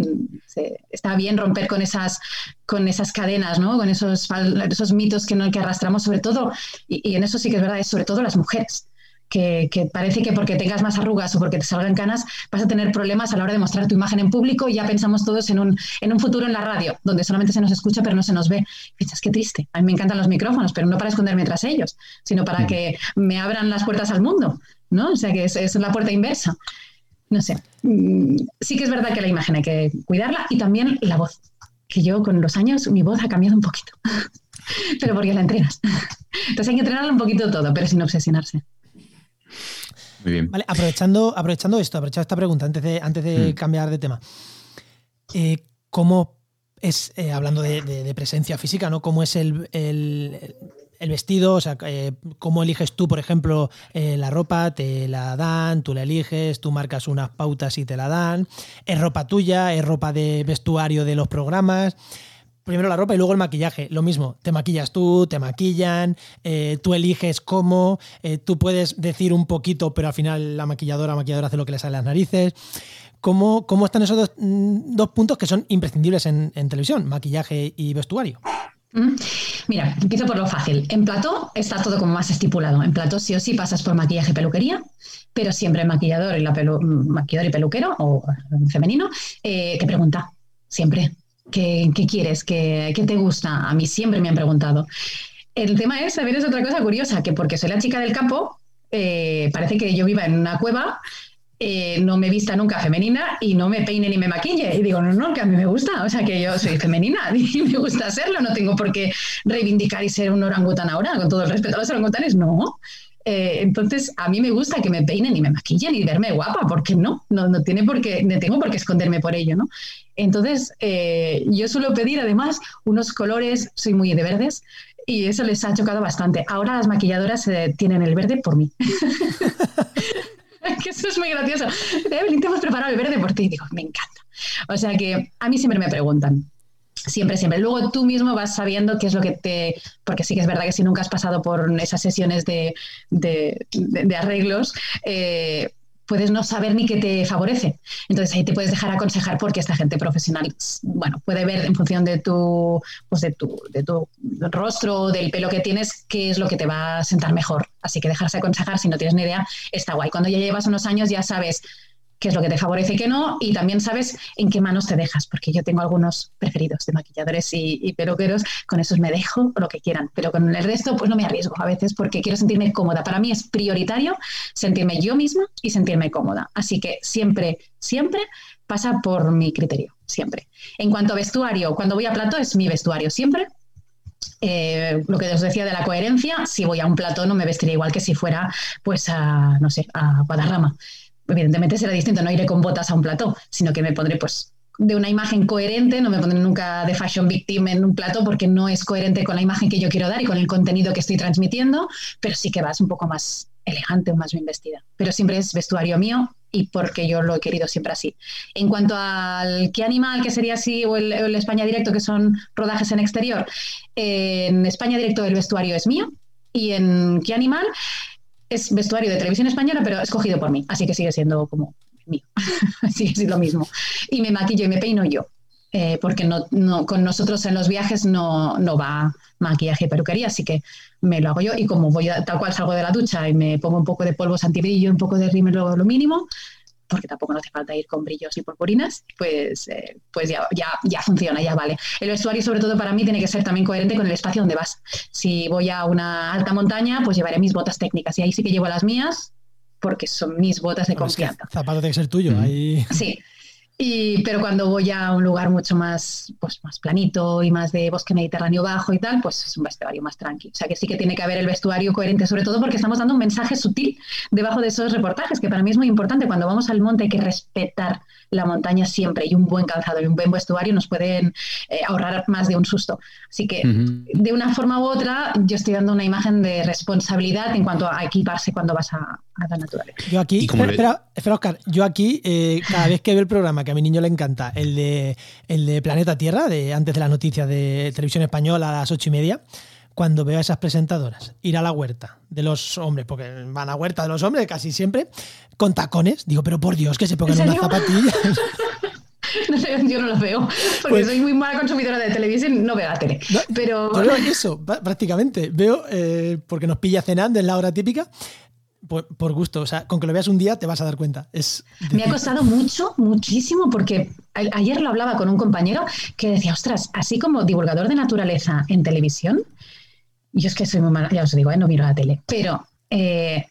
está bien romper con esas, con esas cadenas, ¿no? Con esos, esos mitos que, no, que arrastramos, sobre todo, y, y en eso sí que es verdad, es sobre todo las mujeres que, parece que porque tengas más arrugas o porque te salgan canas vas a tener problemas a la hora de mostrar tu imagen en público y ya pensamos todos en un, en un futuro en la radio, donde solamente se nos escucha pero no se nos ve. piensas, qué triste. A mí me encantan los micrófonos, pero no para esconderme tras ellos, sino para mm. que me abran las puertas al mundo, ¿no? O sea, que es, es la puerta inversa. No sé. Mm, sí que es verdad que la imagen hay que cuidarla y también la voz, que yo con los años mi voz ha cambiado un poquito, pero porque la entrenas. Entonces hay que entrenarla un poquito todo, pero sin obsesionarse. Muy bien. Vale, aprovechando, aprovechando esto, aprovechando esta pregunta antes de, antes de mm. cambiar de tema. Eh, ¿Cómo es, eh, hablando de, presencia física, ¿no? ¿Cómo es el, vestido? O sea, eh, ¿cómo eliges tú, por ejemplo, la ropa? ¿Te la dan? ¿Tú la eliges? ¿Tú marcas unas pautas y te la dan? ¿Es ropa tuya? ¿Es ropa de vestuario de los programas? Primero la ropa y luego el maquillaje. Lo mismo, te maquillas tú, te maquillan, eh, tú eliges cómo, eh, tú puedes decir un poquito, pero al final la maquilladora, maquilladora hace lo que le sale a las narices. ¿Cómo, cómo están esos dos, mm, dos, puntos que son imprescindibles en, televisión, maquillaje y vestuario? Mm. Mira, empiezo por lo fácil. En plató está todo como más estipulado. En plató sí o sí pasas por maquillaje y peluquería, pero siempre el maquillador y, la maquillador y peluquero, o femenino, eh, te pregunta, siempre, ¿qué, quieres? ¿Qué, te gusta? A mí siempre me han preguntado. El tema es, también es otra cosa curiosa, que porque soy la chica del campo, eh, parece que yo viva en una cueva eh, no me vista nunca femenina y no me peine ni me maquille. Y digo, no, no, que a mí me gusta, o sea, que yo soy femenina y me gusta serlo, no tengo por qué reivindicar y ser un orangután ahora, con todo el respeto a los orangutanes, no. Eh, entonces, a mí me gusta que me peinen y me maquillen y verme guapa, ¿por qué no? No, no tiene por qué, no tengo por qué esconderme por ello, ¿no? Entonces, eh, yo suelo pedir además unos colores, soy muy de verdes, y eso les ha chocado bastante. Ahora las maquilladoras tienen el verde por mí. que eso es muy gracioso. Evelyn, te hemos preparado el verde por ti. Y digo, me encanta. O sea que a mí siempre me preguntan. Siempre, siempre. Luego tú mismo vas sabiendo qué es lo que te. Porque sí que es verdad que si nunca has pasado por esas sesiones de, de, arreglos, eh, puedes no saber ni qué te favorece. Entonces ahí te puedes dejar aconsejar porque esta gente profesional, bueno, puede ver en función de tu, pues de tu, de tu rostro, del pelo que tienes, qué es lo que te va a sentar mejor. Así que dejarse aconsejar, si no tienes ni idea, está guay. Cuando ya llevas unos años ya sabes qué es lo que te favorece y qué no, y también sabes en qué manos te dejas, porque yo tengo algunos preferidos de maquilladores y, peluqueros, con esos me dejo lo que quieran, pero con el resto pues no me arriesgo a veces porque quiero sentirme cómoda. Para mí es prioritario sentirme yo misma y sentirme cómoda. Así que siempre, siempre pasa por mi criterio, siempre. En cuanto a vestuario, cuando voy a plato es mi vestuario siempre. Eh, lo que os decía de la coherencia, si voy a un plato no me vestiría igual que si fuera, pues, no sé, a Guadarrama evidentemente será distinto, no iré con botas a un plató, sino que me pondré pues de una imagen coherente, no me pondré nunca de fashion victim en un plato porque no es coherente con la imagen que yo quiero dar y con el contenido que estoy transmitiendo, pero sí que vas un poco más elegante o más bien vestida. Pero siempre es vestuario mío y porque yo lo he querido siempre así. En cuanto al qué animal, que sería así, o el, el España Directo, que son rodajes en exterior, en España Directo el vestuario es mío y en qué animal es vestuario de televisión española, pero escogido por mí, así que sigue siendo como mío, sigue siendo lo mismo. Y me maquillo y me peino yo, eh, porque no, con nosotros en los viajes no, no va maquillaje y peluquería, así que me lo hago yo y como voy tal cual salgo de la ducha y me pongo un poco de polvos antibrillo, un poco de rímel lo mínimo, porque tampoco no hace falta ir con brillos y purpurinas, pues, eh, pues ya, ya, ya funciona, ya vale. El vestuario, sobre todo para mí, tiene que ser también coherente con el espacio donde vas. Si voy a una alta montaña, pues llevaré mis botas técnicas y ahí sí que llevo las mías porque son mis botas de confianza. zapato tiene que ser tuyo. Ahí... Sí, y, pero cuando voy a un lugar mucho más, pues, más planito y más de bosque mediterráneo bajo y tal, pues es un vestuario más tranquilo. O sea que sí que tiene que haber el vestuario coherente, sobre todo porque estamos dando un mensaje sutil debajo de esos reportajes, que para mí es muy importante. Cuando vamos al monte hay que respetar la montaña siempre y un buen calzado y un buen vestuario nos pueden eh, ahorrar más de un susto. Así que de una forma u otra yo estoy dando una imagen de responsabilidad en cuanto a equiparse cuando vas a, la naturaleza. Yo aquí, espera, espera, Oscar, yo aquí eh, cada vez que veo el programa que a mi niño le encanta, el de, el de Planeta Tierra, de antes de las noticias de Televisión Española a las ocho y media, cuando veo a esas presentadoras ir a la huerta de los hombres, porque van a huerta de los hombres casi siempre, con tacones, digo, pero por Dios, que se pongan unas zapatillas. No sé, yo no los veo, porque pues soy muy mala consumidora de televisión, no veo la tele. pero... Yo veo eso, prácticamente. Veo, eh, porque nos pilla cenando en la hora típica, por, gusto, o sea, con que lo veas un día te vas a dar cuenta. Es Me ha costado mucho, muchísimo, porque ayer lo hablaba con un compañero que decía, ostras, así como divulgador de naturaleza en televisión, yo es que soy muy mala, ya os digo, ¿eh? no miro la tele, pero eh,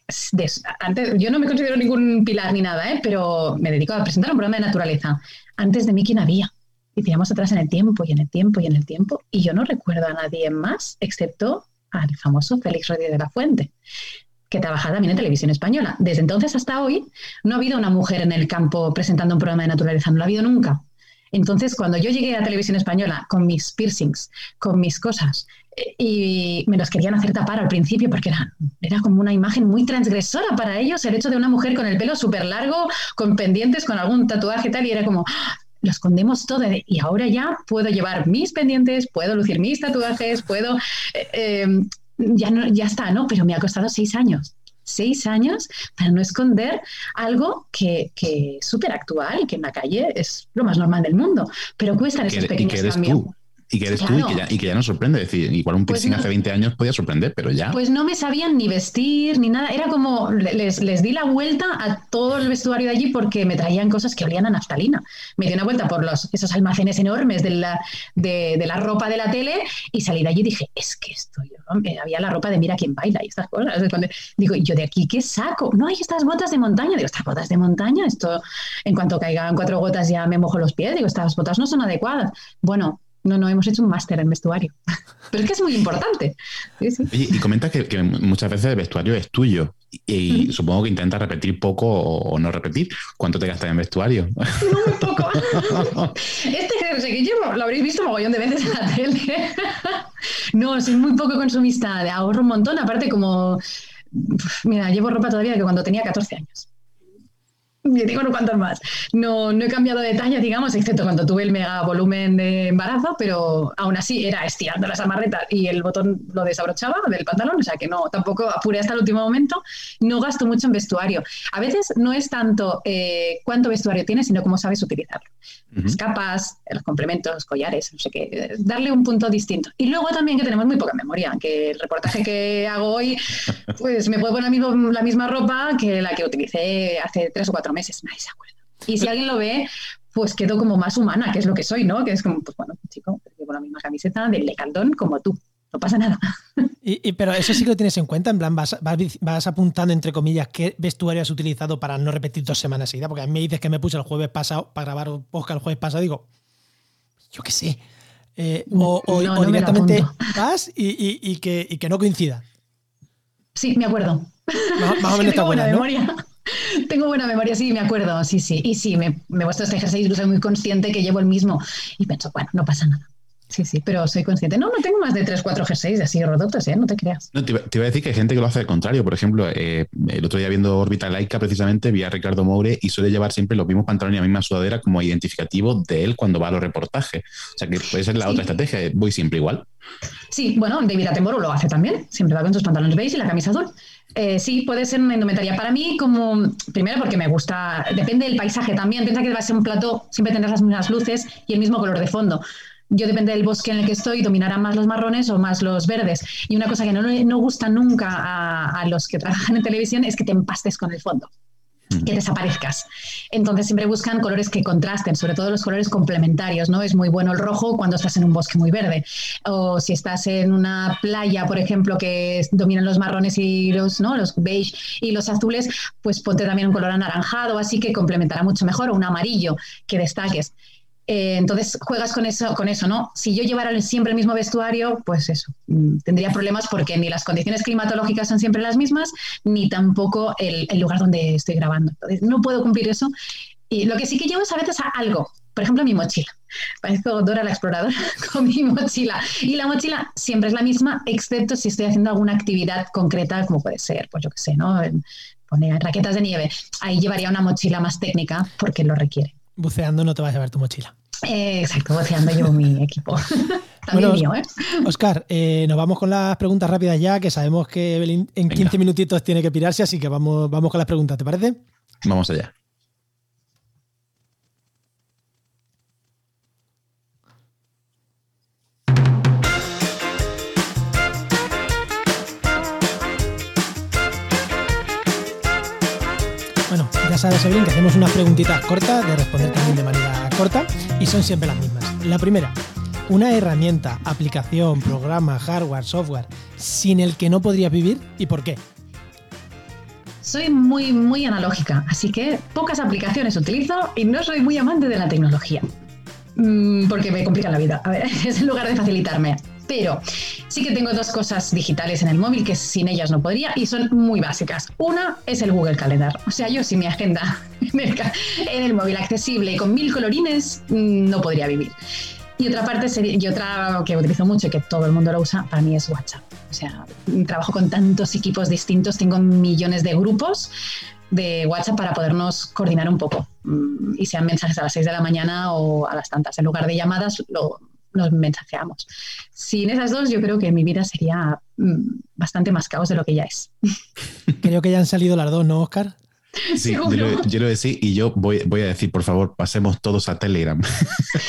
antes, yo no me considero ningún pilar ni nada, ¿eh? pero me dedico a presentar un programa de naturaleza. Antes de mí, ¿quién había? Y tiramos atrás en el tiempo y en el tiempo y en el tiempo, y yo no recuerdo a nadie más excepto al famoso Félix Rodríguez de la Fuente que trabaja también en televisión española. Desde entonces hasta hoy no ha habido una mujer en el campo presentando un programa de naturaleza, no lo ha habido nunca. Entonces, cuando yo llegué a televisión española con mis piercings, con mis cosas, eh, y me los querían hacer tapar al principio porque era, era como una imagen muy transgresora para ellos, el hecho de una mujer con el pelo súper largo, con pendientes, con algún tatuaje y tal, y era como, lo escondemos todo y ahora ya puedo llevar mis pendientes, puedo lucir mis tatuajes, puedo... Eh, eh, ya, no, ya está, ¿no? Pero me ha costado seis años seis años para no esconder algo que, que es súper actual y que en la calle es lo más normal del mundo. Pero cuestan esos pequeños cambios y que eres tú y que, ya, no sorprende. Es decir, igual un pues piercing hace 20 años podía sorprender, pero ya. Pues no me sabían ni vestir ni nada. Era como les, les di la vuelta a todo el vestuario de allí porque me traían cosas que olían a naftalina. Me di una vuelta por los, esos almacenes enormes de la, de, de la ropa de la tele y salí de allí y dije, es que esto yo. Había la ropa de mira quién baila y estas cosas. digo, ¿yo de aquí qué saco? No hay estas botas de montaña. Digo, estas botas de montaña, esto en cuanto caigan cuatro gotas ya me mojo los pies. Digo, estas botas no son adecuadas. Bueno, no, no, hemos hecho un máster en vestuario. Pero es que es muy importante. y comenta que, muchas veces el vestuario es tuyo. Y, supongo que intentas repetir poco o, no repetir. ¿Cuánto te gastas en vestuario? No, muy poco. este jersey que llevo lo habréis visto mogollón de veces en la tele. no, soy muy poco consumista. Ahorro un montón. Aparte, como. Mira, llevo ropa todavía que cuando tenía 14 años yo digo no cuántos más. No, no he cambiado de talla, digamos, excepto cuando tuve el mega volumen de embarazo, pero aún así era estirando las amarretas y el botón lo desabrochaba del pantalón, o sea que no, tampoco apuré hasta el último momento. No gasto mucho en vestuario. A veces no es tanto eh, cuánto vestuario tienes, sino cómo sabes utilizarlo. Las capas, los complementos, los collares, no sé qué, darle un punto distinto. Y luego también que tenemos muy poca memoria, que el reportaje que hago hoy, pues me puedo poner la misma ropa que la que utilicé hace tres o cuatro meses, nadie se acuerda. Y si alguien lo ve, pues quedo como más humana, que es lo que soy, ¿no? Que es como, pues bueno, chico, llevo la misma camiseta del lecaldón como tú. No pasa nada. Y, pero eso sí que lo tienes en cuenta, en plan, vas, vas, apuntando, entre comillas, qué vestuario has utilizado para no repetir dos semanas seguidas, porque a mí me dices que me puse el jueves pasado para grabar un podcast el jueves pasado, digo, yo qué sé. Eh, o, directamente vas y, que, que, no coincida. Sí, me acuerdo. Más, o menos está buena. Tengo buena memoria, sí, me acuerdo, sí, sí. Y sí, me, me este ejercicio y soy muy consciente que llevo el mismo. Y pienso, bueno, no pasa nada. Sí, sí, pero soy consciente. No, no tengo más de 3, 4 G6 así rototos, ¿eh? No te creas. No, te, iba, a decir que hay gente que lo hace al contrario. Por ejemplo, eh, el otro día viendo Orbital Laika, precisamente, vi a Ricardo Moure y suele llevar siempre los mismos pantalones y la misma sudadera como identificativo de él cuando va a los reportajes. O sea, que puede ser la otra estrategia. Voy siempre igual. Sí, bueno, David Attenborough lo hace también. Siempre va con sus pantalones beige y la camisa azul. Eh, sí, puede ser una indumentaria. Para mí, como primero porque me gusta, depende del paisaje también. Piensa que va a ser un plato, siempre tendrás las mismas luces y el mismo color de fondo yo depende del bosque en el que estoy, dominarán más los marrones o más los verdes. Y una cosa que no, no gusta nunca a, los que trabajan en televisión es que te empastes con el fondo que desaparezcas. Entonces siempre buscan colores que contrasten, sobre todo los colores complementarios, ¿no? Es muy bueno el rojo cuando estás en un bosque muy verde. O si estás en una playa, por ejemplo, que dominan los marrones y los, ¿no? los beige y los azules, pues ponte también un color anaranjado, así que complementará mucho mejor, o un amarillo que destaques. Eh, entonces juegas con eso, con eso, ¿no? Si yo llevara siempre el mismo vestuario, pues eso, mm, tendría problemas porque ni las condiciones climatológicas son siempre las mismas, ni tampoco el, lugar donde estoy grabando. Entonces, no puedo cumplir eso. Y lo que sí que llevo es a veces algo, por ejemplo, mi mochila. Parezco Dora la exploradora con mi mochila. Y la mochila siempre es la misma, excepto si estoy haciendo alguna actividad concreta, como puede ser, pues yo qué sé, ¿no? Poner raquetas de nieve. Ahí llevaría una mochila más técnica porque lo requiere. Buceando no te vas a llevar tu mochila. Eh, exacto, buceando llevo mi equipo. También mío, ¿eh? Oscar, eh, nos vamos con las preguntas rápidas ya, que sabemos que Evelyn en 15 minutitos tiene que pirarse, así que vamos, vamos con las preguntas, ¿te parece? Vamos allá. Sabes, Evelyn, que hacemos unas preguntitas cortas de responder también de manera corta y son siempre las mismas. La primera, una herramienta, aplicación, programa, hardware, software, sin el que no podrías vivir y por qué. Soy muy, muy analógica, así que pocas aplicaciones utilizo y no soy muy amante de la tecnología. Mm, porque me complica la vida. A ver, es en lugar de facilitarme. Pero sí que tengo dos cosas digitales en el móvil que sin ellas no podría y son muy básicas. Una es el Google Calendar. O sea, yo sin mi agenda en el, móvil accesible y con mil colorines mm, no podría vivir. Y otra parte y otra que utilizo mucho y que todo el mundo lo usa, para mí es WhatsApp. O sea, trabajo con tantos equipos distintos, tengo millones de grupos de WhatsApp para podernos coordinar un poco. mm, y sean mensajes a las 6 de la mañana o a las tantas. En lugar de llamadas, lo, nos mensajeamos. Sin esas dos, yo creo que mi vida sería mm, bastante más caos de lo que ya es. Creo que ya han salido las dos, ¿no, Oscar? Sí, yo lo, yo lo, decía y yo voy, voy, a decir, por favor, pasemos todos a Telegram.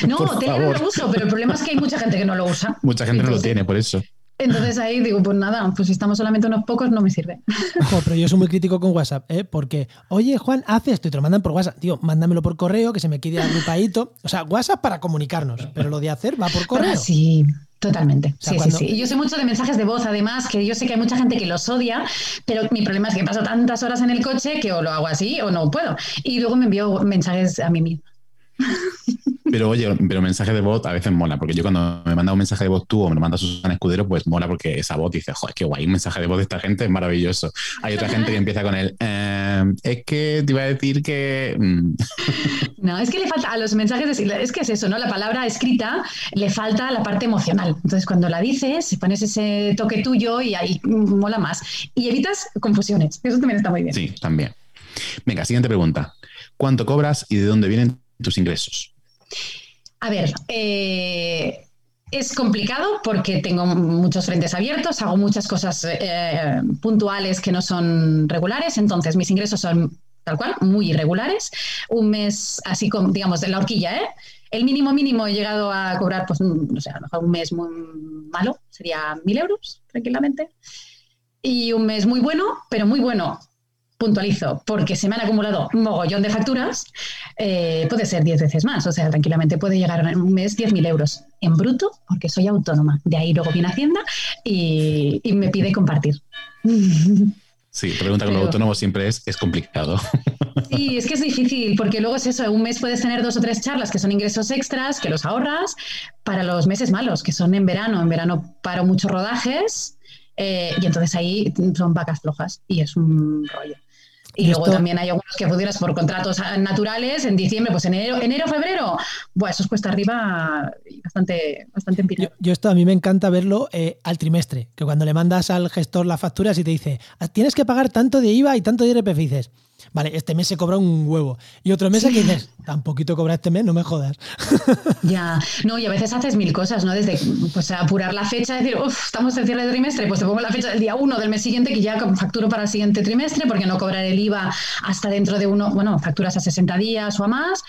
No, Telegram lo uso, pero el problema es que hay mucha gente que no lo usa. Mucha gente no lo tiene, por eso. Entonces ahí digo, pues nada, pues si estamos solamente unos pocos no me sirve. pero yo soy muy crítico con WhatsApp, ¿eh? porque, oye, Juan, haz esto y te lo mandan por WhatsApp. Tío, mándamelo por correo, que se me quede agrupadito. O sea, WhatsApp para comunicarnos, pero lo de hacer va por correo. sí, totalmente. sí, sí, sí. Y yo sé mucho de mensajes de voz, además, que yo sé que hay mucha gente que los odia, pero mi problema es que paso tantas horas en el coche que o lo hago así o no puedo. Y luego me envío mensajes a mí misma. Pero oye, pero mensaje de voz a veces mola, porque yo cuando me manda un mensaje de voz tú o me lo manda Susana Escudero, pues mola porque esa voz dice, joder, qué guay, un mensaje de voz de esta gente es maravilloso. Hay otra gente que empieza con el, eh, es que te iba a decir que... Mm". No, es que le falta a los mensajes, es que es eso, ¿no? La palabra escrita le falta la parte emocional. Entonces, cuando la dices, pones ese toque tuyo y ahí mola más. Y evitas confusiones. Eso también está muy bien. Sí, también. Venga, siguiente pregunta. ¿Cuánto cobras y de dónde vienen tus ingresos? A ver, eh, es complicado porque tengo muchos frentes abiertos, hago muchas cosas eh, puntuales que no son regulares, entonces mis ingresos son tal cual, muy irregulares. Un mes así como, digamos, de la horquilla, ¿eh? El mínimo mínimo he llegado a cobrar, pues, no sé, a lo mejor un mes muy malo, sería mil euros, tranquilamente. Y un mes muy bueno, pero muy bueno, puntualizo, porque se me han acumulado un mogollón de facturas, eh, puede ser 10 veces más. O sea, tranquilamente puede llegar en un mes 10.000 euros en bruto, porque soy autónoma. De ahí luego viene Hacienda y, me pide compartir. Sí, pregunta con los autónomos siempre es, es complicado. Sí, es que es difícil, porque luego es eso, un mes puedes tener dos o tres charlas que son ingresos extras, que los ahorras, para los meses malos, que son en verano. En verano paro muchos rodajes eh, y entonces ahí son vacas flojas y es un rollo. Y, luego también hay algunos que pudieras por contratos naturales en diciembre, pues enero, enero febrero, bueno, eso es cuesta arriba bastante, bastante empinado. Yo, esto a mí me encanta verlo eh, al trimestre, que cuando le mandas al gestor las facturas y te dice, ah, tienes que pagar tanto de IVA y tanto de IRPF, dices, vale, este mes se cobra un huevo. Y otro mes que dices, tan poquito cobra este mes, no me jodas. Ya, no, y a veces haces mil cosas, ¿no? Desde pues, apurar la fecha, decir, uff, estamos en cierre de trimestre, pues te pongo la fecha del día uno del mes siguiente que ya facturo para el siguiente trimestre, porque no cobrar el IVA hasta dentro de uno, bueno, facturas a 60 días o a más.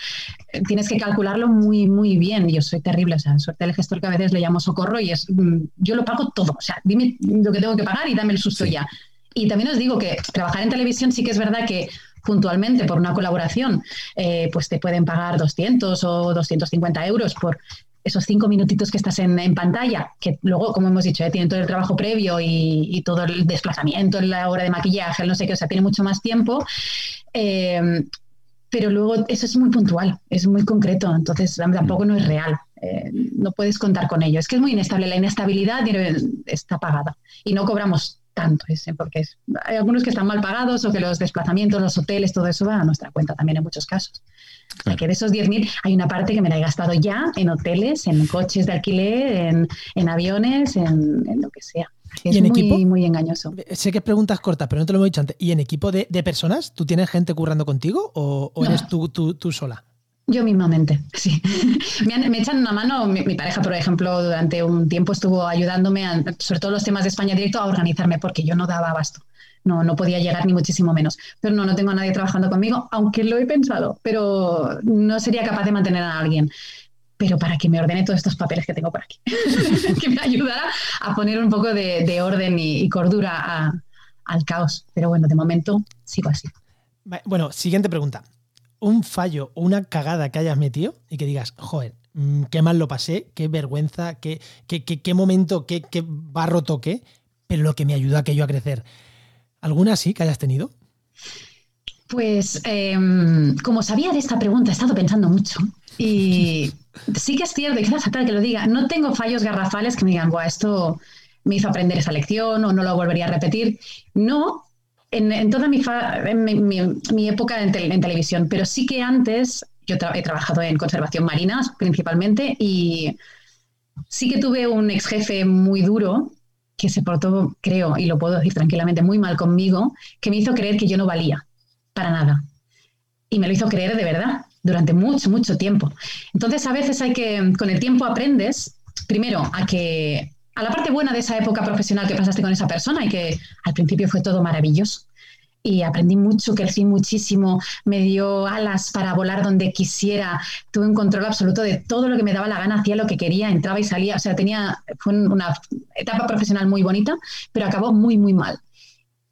Eh, tienes que calcularlo muy, muy bien. Yo soy terrible, o sea, suerte el gestor que a veces le llamo socorro y es, mm, yo lo pago todo, o sea, dime lo que tengo que pagar y dame el susto ya. Y también os digo que trabajar en televisión sí que es verdad que puntualmente por una colaboración, eh, pues te pueden pagar 200 o 250 euros por esos cinco minutitos que estás en, pantalla, que luego, como hemos dicho, eh, tienen todo el trabajo previo y, todo el desplazamiento, la hora de maquillaje, no sé qué, o sea, tiene mucho más tiempo. Eh, pero luego eso es muy puntual, es muy concreto, entonces tampoco no es real. no puedes contar con ello. Es que es muy inestable. La inestabilidad está pagada y no cobramos tanto ese, porque hay algunos que están mal pagados o que los desplazamientos, los hoteles, todo eso va a nuestra cuenta también en muchos casos. que de esos 10.000 hay una parte que me la he gastado ya en hoteles, en coches de alquiler, en, aviones, en, lo que sea. Es ¿Y en muy, equipo? muy engañoso. Sé que es preguntas cortas, pero no te lo hemos dicho antes. ¿Y en equipo de, personas? ¿Tú tienes gente currando contigo o, eres tú, tú, tú sola? Yo mismamente, sí. me, echan una mano, mi, pareja, por ejemplo, durante un tiempo estuvo ayudándome, sobre todo los temas de España directo, a organizarme porque yo no daba abasto. No, no podía llegar ni muchísimo menos. Pero no, no tengo a nadie trabajando conmigo, aunque lo he pensado, pero no sería capaz de mantener a alguien. Pero para que me ordene todos estos papeles que tengo por aquí, que me ayudara a poner un poco de, orden y, cordura al caos. Pero bueno, de momento sigo así. Bueno, siguiente pregunta un fallo o una cagada que hayas metido y que digas, joder, mm, qué mal lo pasé, qué vergüenza, qué, qué, qué, momento, qué, qué, barro toqué, pero lo que me ayudó a que yo a crecer. ¿Alguna sí que hayas tenido? Pues em, como sabía de esta pregunta, he estado pensando mucho y sí que es cierto, y queda fatal que lo diga, no tengo fallos garrafales que me digan, Buah, esto me hizo aprender esa lección o no lo volvería a repetir. No, en, toda mi, mi, época en, televisión, pero sí que antes yo he trabajado en conservación marina principalmente y sí que tuve un ex jefe muy duro que se portó, creo, y lo puedo decir tranquilamente, muy mal conmigo, que me hizo creer que yo no valía para nada. y me lo hizo creer de verdad durante mucho, mucho tiempo. Entonces, a veces hay que, con el tiempo aprendes, primero, a que a la parte buena de esa época profesional que pasaste con esa persona y que al principio fue todo maravilloso. Y aprendí mucho, crecí muchísimo, me dio alas para volar donde quisiera, tuve un control absoluto de todo lo que me daba la gana, hacía lo que quería, entraba y salía, o sea, tenía, fue una etapa profesional muy bonita, pero acabó muy, muy mal.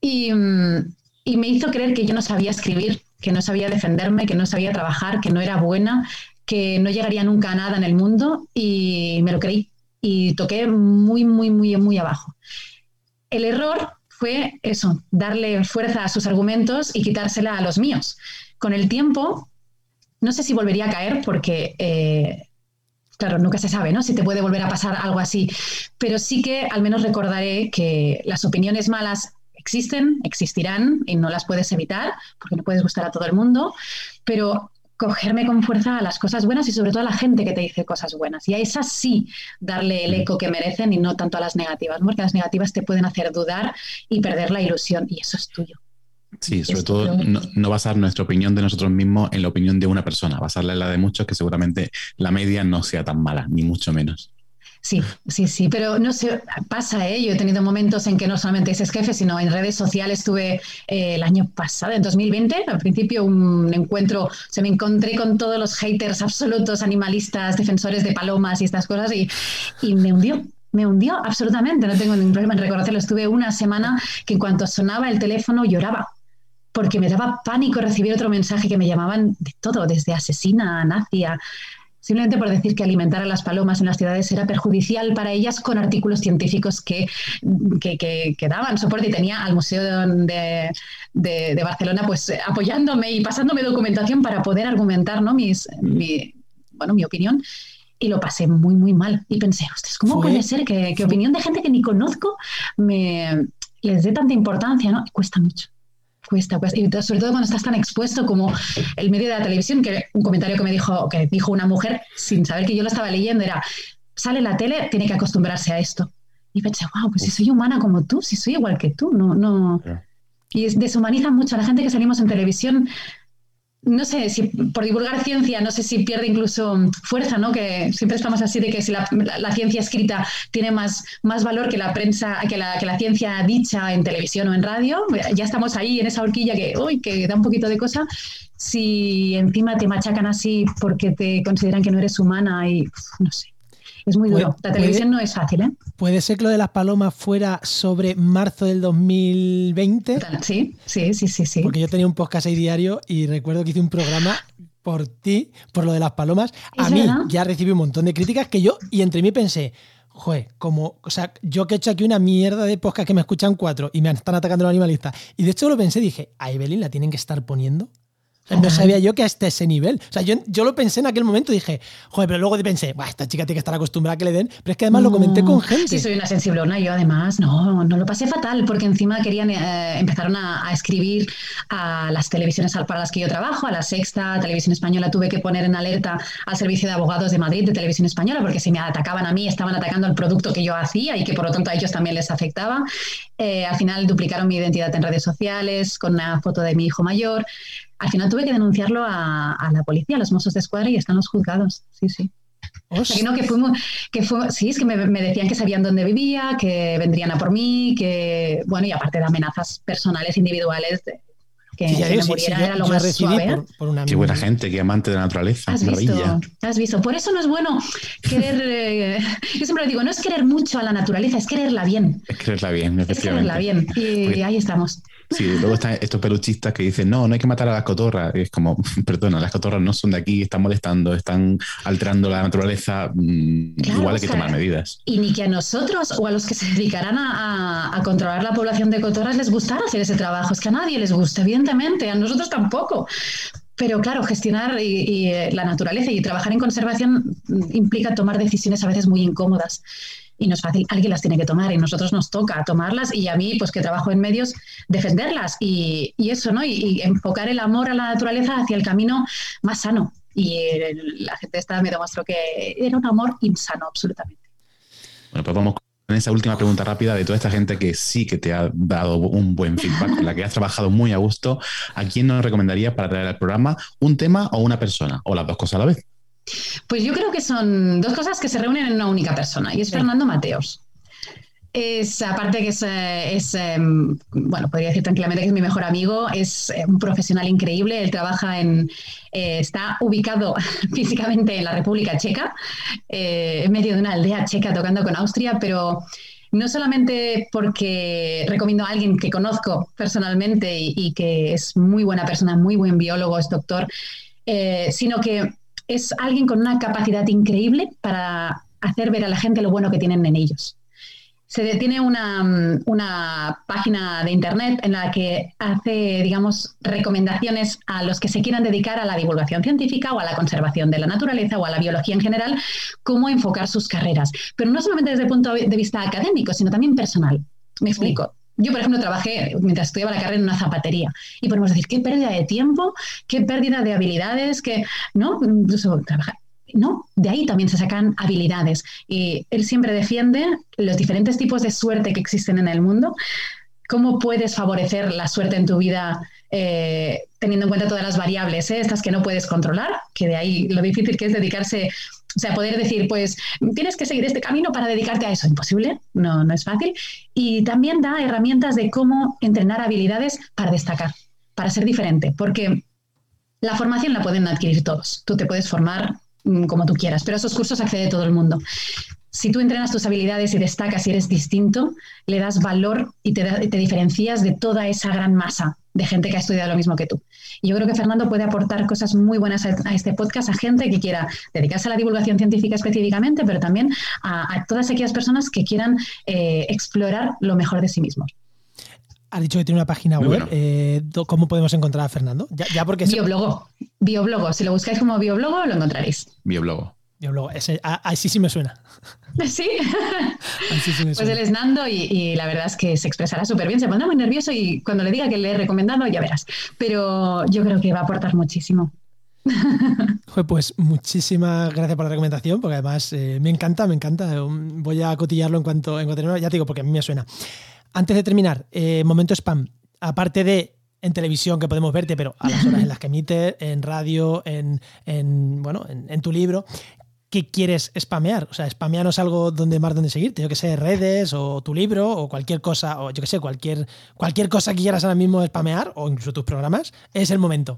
Y, mm, y me hizo creer que yo no sabía escribir, que no sabía defenderme, que no sabía trabajar, que no era buena, que no llegaría nunca a nada en el mundo y me lo creí y toqué muy, muy, muy, muy abajo. El error fue eso, darle fuerza a sus argumentos y quitársela a los míos. Con el tiempo, no sé si volvería a caer porque, eh, claro, nunca se sabe, ¿no? Si te puede volver a pasar algo así, pero sí que al menos recordaré que las opiniones malas existen, existirán y no las puedes evitar porque no puedes gustar a todo el mundo, pero cogerme con fuerza a las cosas buenas y sobre todo a la gente que te dice cosas buenas. Y a esas sí darle el eco que merecen y no tanto a las negativas, porque las negativas te pueden hacer dudar y perder la ilusión y eso es tuyo. Sí, sobre todo no, no, basar nuestra opinión de nosotros mismos en la opinión de una persona, basarla en la de muchos que seguramente la media no sea tan mala, ni mucho menos. Sí, sí, sí, pero no sé, pasa, ¿eh? Yo he tenido momentos en que no solamente es jefe, sino en redes sociales tuve eh, el año pasado, en 2020, al principio un encuentro, se me encontré con todos los haters absolutos, animalistas, defensores de palomas y estas cosas y, me hundió, me hundió absolutamente, no tengo ningún problema en reconocerlo. Estuve una semana que en cuanto sonaba el teléfono lloraba, porque me daba pánico recibir otro mensaje que me llamaban de todo, desde asesina a nazi simplemente por decir que alimentar a las palomas en las ciudades era perjudicial para ellas con artículos científicos que, que, daban soporte y tenía al Museo de, de, Barcelona pues apoyándome y pasándome documentación para poder argumentar ¿no? Mis, mi, bueno, mi opinión y lo pasé muy, muy mal. Y pensé, ostras, ¿cómo puede ser que, que, opinión de gente que ni conozco me les dé tanta importancia? ¿no? cuesta mucho. Cuesta, Y sobre todo cuando estás tan expuesto como el medio de la televisión, que un comentario que me dijo, que dijo una mujer, sin saber que yo lo estaba leyendo, era, sale la tele, tiene que acostumbrarse a esto. Y pensé, wow, pues si soy humana como tú, si soy igual que tú, no, no. Y deshumaniza mucho a la gente que salimos en televisión no sé si por divulgar ciencia, no sé si pierde incluso fuerza, ¿no? Que siempre estamos así de que si la, ciencia escrita tiene más, más valor que la prensa, que la, que la ciencia dicha en televisión o en radio, ya estamos ahí en esa horquilla que, uy, que da un poquito de cosa. Si encima te machacan así porque te consideran que no eres humana y no sé. Es muy duro. La televisión no es fácil, ¿eh? ¿Puede ser que lo de las palomas fuera sobre marzo del 2020? Sí, sí, sí, sí, sí. Porque yo tenía un podcast ahí diario y recuerdo que hice un programa por ti, por lo de las palomas. A mí ya recibí un montón de críticas que yo, y entre mí pensé, joder, como, o sea, yo que he hecho aquí una mierda de podcast que me escuchan cuatro y me están atacando los animalistas. Y de hecho lo pensé, dije, a Evelyn la tienen que estar poniendo no sabía yo que hasta ese nivel. O sea, yo, yo lo pensé en aquel momento y dije, joder, pero luego pensé, esta chica tiene que estar acostumbrada a que le den. Pero es que además lo comenté con gente. Sí, soy una sensiblona. Yo además, no, no lo pasé fatal porque encima querían, eh, empezaron a, escribir a las televisiones para las que yo trabajo, a la Sexta, Televisión Española. Tuve que poner en alerta al Servicio de Abogados de Madrid de Televisión Española porque si me atacaban a mí, estaban atacando al producto que yo hacía y que por lo tanto a ellos también les afectaba. Eh, al final duplicaron mi identidad en redes sociales con una foto de mi hijo mayor al final tuve que denunciarlo a, la policía, a los mozos de escuadra y están los juzgados. Sí, sí. O sea, que no, que fuimos, que fue, sí, es que me, decían que sabían dónde vivía, que vendrían a por mí, que, bueno, y aparte de amenazas personales, individuales, que, sí, me muriera era lo más suave. qué buena gente, qué amante de la naturaleza. ¿Has visto? ¿Has visto? Por eso no es bueno querer, eh, yo siempre lo digo, no es querer mucho a la naturaleza, es quererla bien. Es quererla bien, efectivamente. Es quererla bien, y ahí estamos. Sí, luego están estos peluchistas que dicen, no, no hay que matar a las cotorras. Y es como, perdona, las cotorras no son de aquí, están molestando, están alterando la naturaleza, mm, igual hay que tomar medidas. Y ni que a nosotros o a los que se dedicarán a, controlar la población de cotorras les gustará hacer ese trabajo. Es que a nadie les gusta, evidentemente, a nosotros tampoco. Pero claro, gestionar eh, la naturaleza y trabajar en conservación implica tomar decisiones a veces muy incómodas y no es fácil, alguien las tiene que tomar y nosotros nos toca tomarlas y a mí, pues que trabajo en medios, defenderlas y, eso, ¿no? Y, enfocar el amor a la naturaleza hacia el camino más sano. Y la gente esta me demostró que era un amor insano, absolutamente. Bueno, pues vamos esa última pregunta rápida de toda esta gente que sí que te ha dado un buen feedback, con la que has trabajado muy a gusto, ¿a quién nos recomendarías para traer al programa un tema o una persona? ¿O las dos cosas a la vez? Pues yo creo que son dos cosas que se reúnen en una única persona y es Fernando Mateos. Es, aparte que es, eh, em, bueno, podría decir tranquilamente que es mi mejor amigo, es eh, un profesional increíble, él trabaja en, eh, está ubicado físicamente en la República Checa, en medio de una aldea checa tocando con Austria, pero no solamente porque recomiendo a alguien que conozco personalmente y, que es muy buena persona, muy buen biólogo, es doctor, sino que es alguien con una capacidad increíble para hacer ver a la gente lo bueno que tienen en ellos se detiene una, una, página de internet en la que hace, digamos, recomendaciones a los que se quieran dedicar a la divulgación científica o a la conservación de la naturaleza o a la biología en general, cómo enfocar sus carreras. Pero no solamente desde el punto de vista académico, sino también personal. Me explico. Yo, por ejemplo, trabajé mientras estudiaba la carrera en una zapatería y podemos decir, qué pérdida de tiempo, qué pérdida de habilidades, que, ¿no? Incluso no, de ahí también se sacan habilidades. Y él siempre defiende los diferentes tipos de suerte que existen en el mundo. ¿Cómo puedes favorecer la suerte en tu vida eh, teniendo en cuenta todas las variables, eh, estas que no puedes controlar? Que de ahí lo difícil que es dedicarse, o sea, poder decir, pues tienes que seguir este camino para dedicarte a eso. Imposible, no, no es fácil. Y también da herramientas de cómo entrenar habilidades para destacar, para ser diferente, porque la formación la pueden adquirir todos. Tú te puedes formar Mm, como tú quieras, pero a esos cursos accede todo el mundo. Si tú entrenas tus habilidades y destacas y eres distinto, le das valor y te, te diferencias de toda esa gran masa de gente que ha estudiado lo mismo que tú. Y yo creo que Fernando puede aportar cosas muy buenas a, este podcast a gente que quiera dedicarse a la divulgación científica específicamente, pero también a, todas aquellas personas que quieran eh, explorar lo mejor de sí mismos. Ha dicho que tiene una página web. Eh, ¿Cómo podemos encontrar a Fernando? Ya, porque Bioblogo. Bioblogo. Si lo buscáis como bioblogo, lo encontraréis. Bioblogo. Bioblogo. Ese, así sí me suena. ¿Sí? Pues él es Nando y, la verdad es que se expresará súper bien. Se pondrá muy nervioso y cuando le diga que le he recomendado, ya verás. Pero yo creo que va a aportar muchísimo. Pues muchísimas gracias por la recomendación, porque además eh, me encanta, me encanta. Voy a cotillarlo en cuanto, en cuanto ya te digo, porque a mí me suena. Antes de terminar, eh, momento spam. Aparte de en televisión que podemos verte, pero a las horas en las que emites, en radio, en, bueno, en, tu libro, ¿qué quieres spamear? O sea, spamearnos algo donde más donde seguirte, yo que sé, redes o tu libro o cualquier cosa, o yo que sé, cualquier, cualquier cosa que quieras ahora mismo spamear o incluso tus programas, es el momento.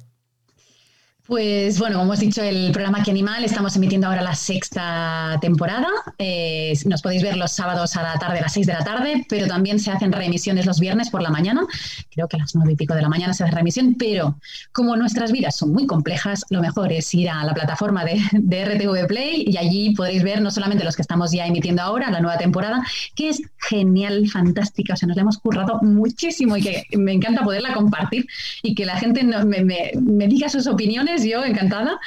Pues bueno, como hemos dicho, el programa Que Animal estamos emitiendo ahora la sexta temporada. Eh, nos podéis ver los sábados a la tarde, a las seis de la tarde, pero también se hacen reemisiones los viernes por la mañana. Creo que a las nueve y pico de la mañana se hace remisión, pero como nuestras vidas son muy complejas, lo mejor es ir a la plataforma de, de RTV Play y allí podréis ver no solamente los que estamos ya emitiendo ahora, la nueva temporada, que es genial, fantástica. O sea, nos la hemos currado muchísimo y que me encanta poderla compartir y que la gente me, me diga sus opiniones yo encantada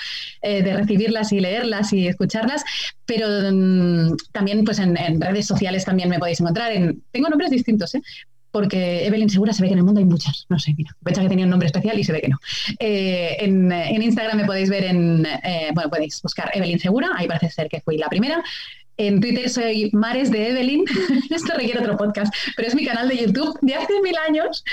eh, de recibirlas y leerlas y escucharlas, pero mm, también pues en, redes sociales también me podéis encontrar. En, tengo nombres distintos, ¿eh? porque Evelyn Segura se ve que en el mundo hay muchas, no sé, mira, pensaba que tenía un nombre especial y se ve que no. Eh, en, en, Instagram me podéis ver en, bueno, podéis buscar Evelyn Segura, ahí parece ser que fui la primera. En Twitter soy Mares de Evelyn. Esto requiere otro podcast, pero es mi canal de YouTube de hace mil años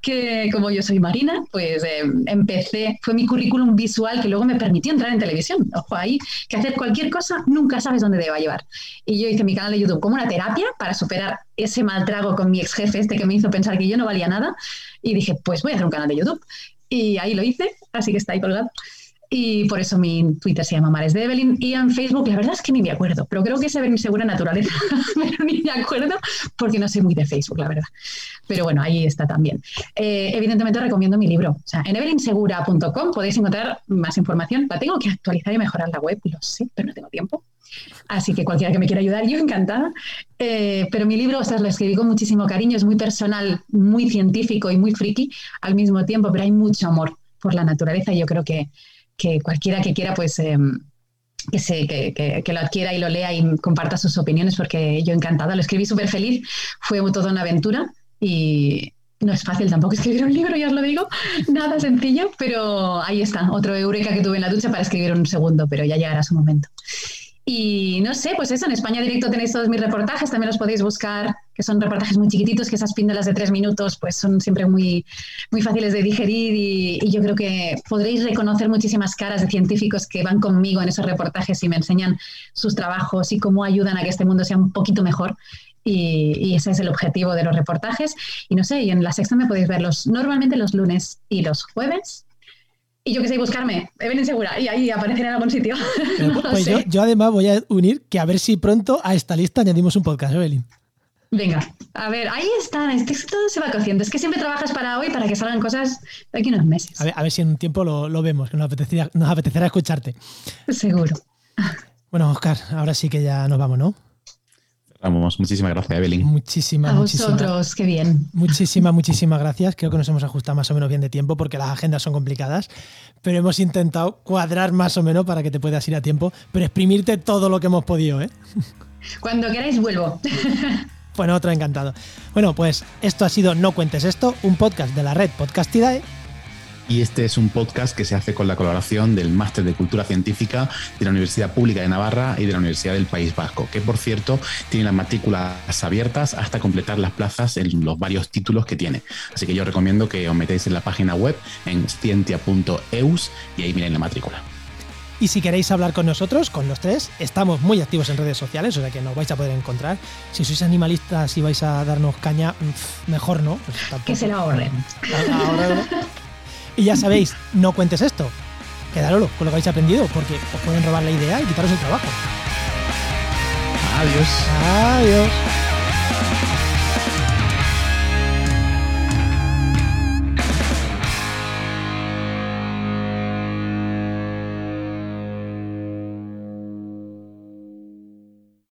que como yo soy marina, pues eh, empecé, fue mi currículum visual que luego me permitió entrar en televisión. Ojo ahí, que hacer cualquier cosa nunca sabes dónde te va a llevar. Y yo hice mi canal de YouTube como una terapia para superar ese mal trago con mi ex jefe, este que me hizo pensar que yo no valía nada. Y dije, pues voy a hacer un canal de YouTube. Y ahí lo hice, así que está ahí colgado. Y por eso mi Twitter se llama Mares de Evelyn. Y en Facebook, la verdad es que ni me acuerdo, pero creo que es Evelyn Segura Naturaleza. pero ni me acuerdo porque no soy muy de Facebook, la verdad. Pero bueno, ahí está también. Eh, evidentemente recomiendo mi libro. O sea, en evelynsegura.com podéis encontrar más información. La tengo que actualizar y mejorar la web, lo sé, pero no tengo tiempo. Así que cualquiera que me quiera ayudar, yo encantada. Eh, pero mi libro, o sea, lo escribí con muchísimo cariño, es muy personal, muy científico y muy friki al mismo tiempo, pero hay mucho amor por la naturaleza y yo creo que, que cualquiera que quiera, pues em, que, se, que, que, lo adquiera y lo lea y comparta sus opiniones, porque yo encantada, lo escribí súper feliz, fue toda una aventura y no es fácil tampoco escribir un libro, ya os lo digo, nada sencillo, pero ahí está, otro eureka que tuve en la ducha para escribir un segundo, pero ya llegará su momento. Y no sé, pues eso, en España Directo tenéis todos mis reportajes, también los podéis buscar, que son reportajes muy chiquititos, que esas píndolas de tres minutos pues son siempre muy, muy fáciles de digerir y, yo creo que podréis reconocer muchísimas caras de científicos que van conmigo en esos reportajes y me enseñan sus trabajos y cómo ayudan a que este mundo sea un poquito mejor. Y, y, ese es el objetivo de los reportajes. Y no sé, y en la sexta me podéis verlos normalmente los lunes y los jueves y yo que sé, buscarme, Evelyn Segura, y ahí aparecer en algún sitio. pues yo, además voy a unir que a ver si pronto a esta lista añadimos un podcast, Evelyn. Venga, a ver, ahí está, es que todo se va cociendo. Es que siempre trabajas para hoy para que salgan cosas de aquí unos meses. A ver, a ver si en un tiempo lo, vemos, que nos apetecerá, nos apetecerá escucharte. Seguro. Bueno, Oscar, ahora sí que ya nos vamos, ¿no? Muchísimas gracias, Evelyn. Muchísimas, A vosotros, qué bien. Muchísimas, muchísimas gracias. Creo que nos hemos ajustado más o menos bien de tiempo porque las agendas son complicadas, pero hemos intentado cuadrar más o menos para que te puedas ir a tiempo, pero exprimirte todo lo que hemos podido, ¿eh? Cuando queráis vuelvo. Bueno, otro encantado. Bueno, pues esto ha sido No Cuentes Esto, un podcast de la red Podcastidae y este es un podcast que se hace con la colaboración del Máster de Cultura Científica de la Universidad Pública de Navarra y de la Universidad del País Vasco, que por cierto tiene las matrículas abiertas hasta completar las plazas en los varios títulos que tiene. Así que yo recomiendo que os metáis en la página web en scientia.eus y ahí miren la matrícula. Y si queréis hablar con nosotros, con los tres, estamos muy activos en redes sociales, o sea que nos vais a poder encontrar. Si sois animalistas y vais a darnos caña, mejor no. Pues que se la ahorren. Y ya sabéis, no cuentes esto. Quedároslo con lo que habéis aprendido, porque os pueden robar la idea y quitaros el trabajo. Adiós. Adiós.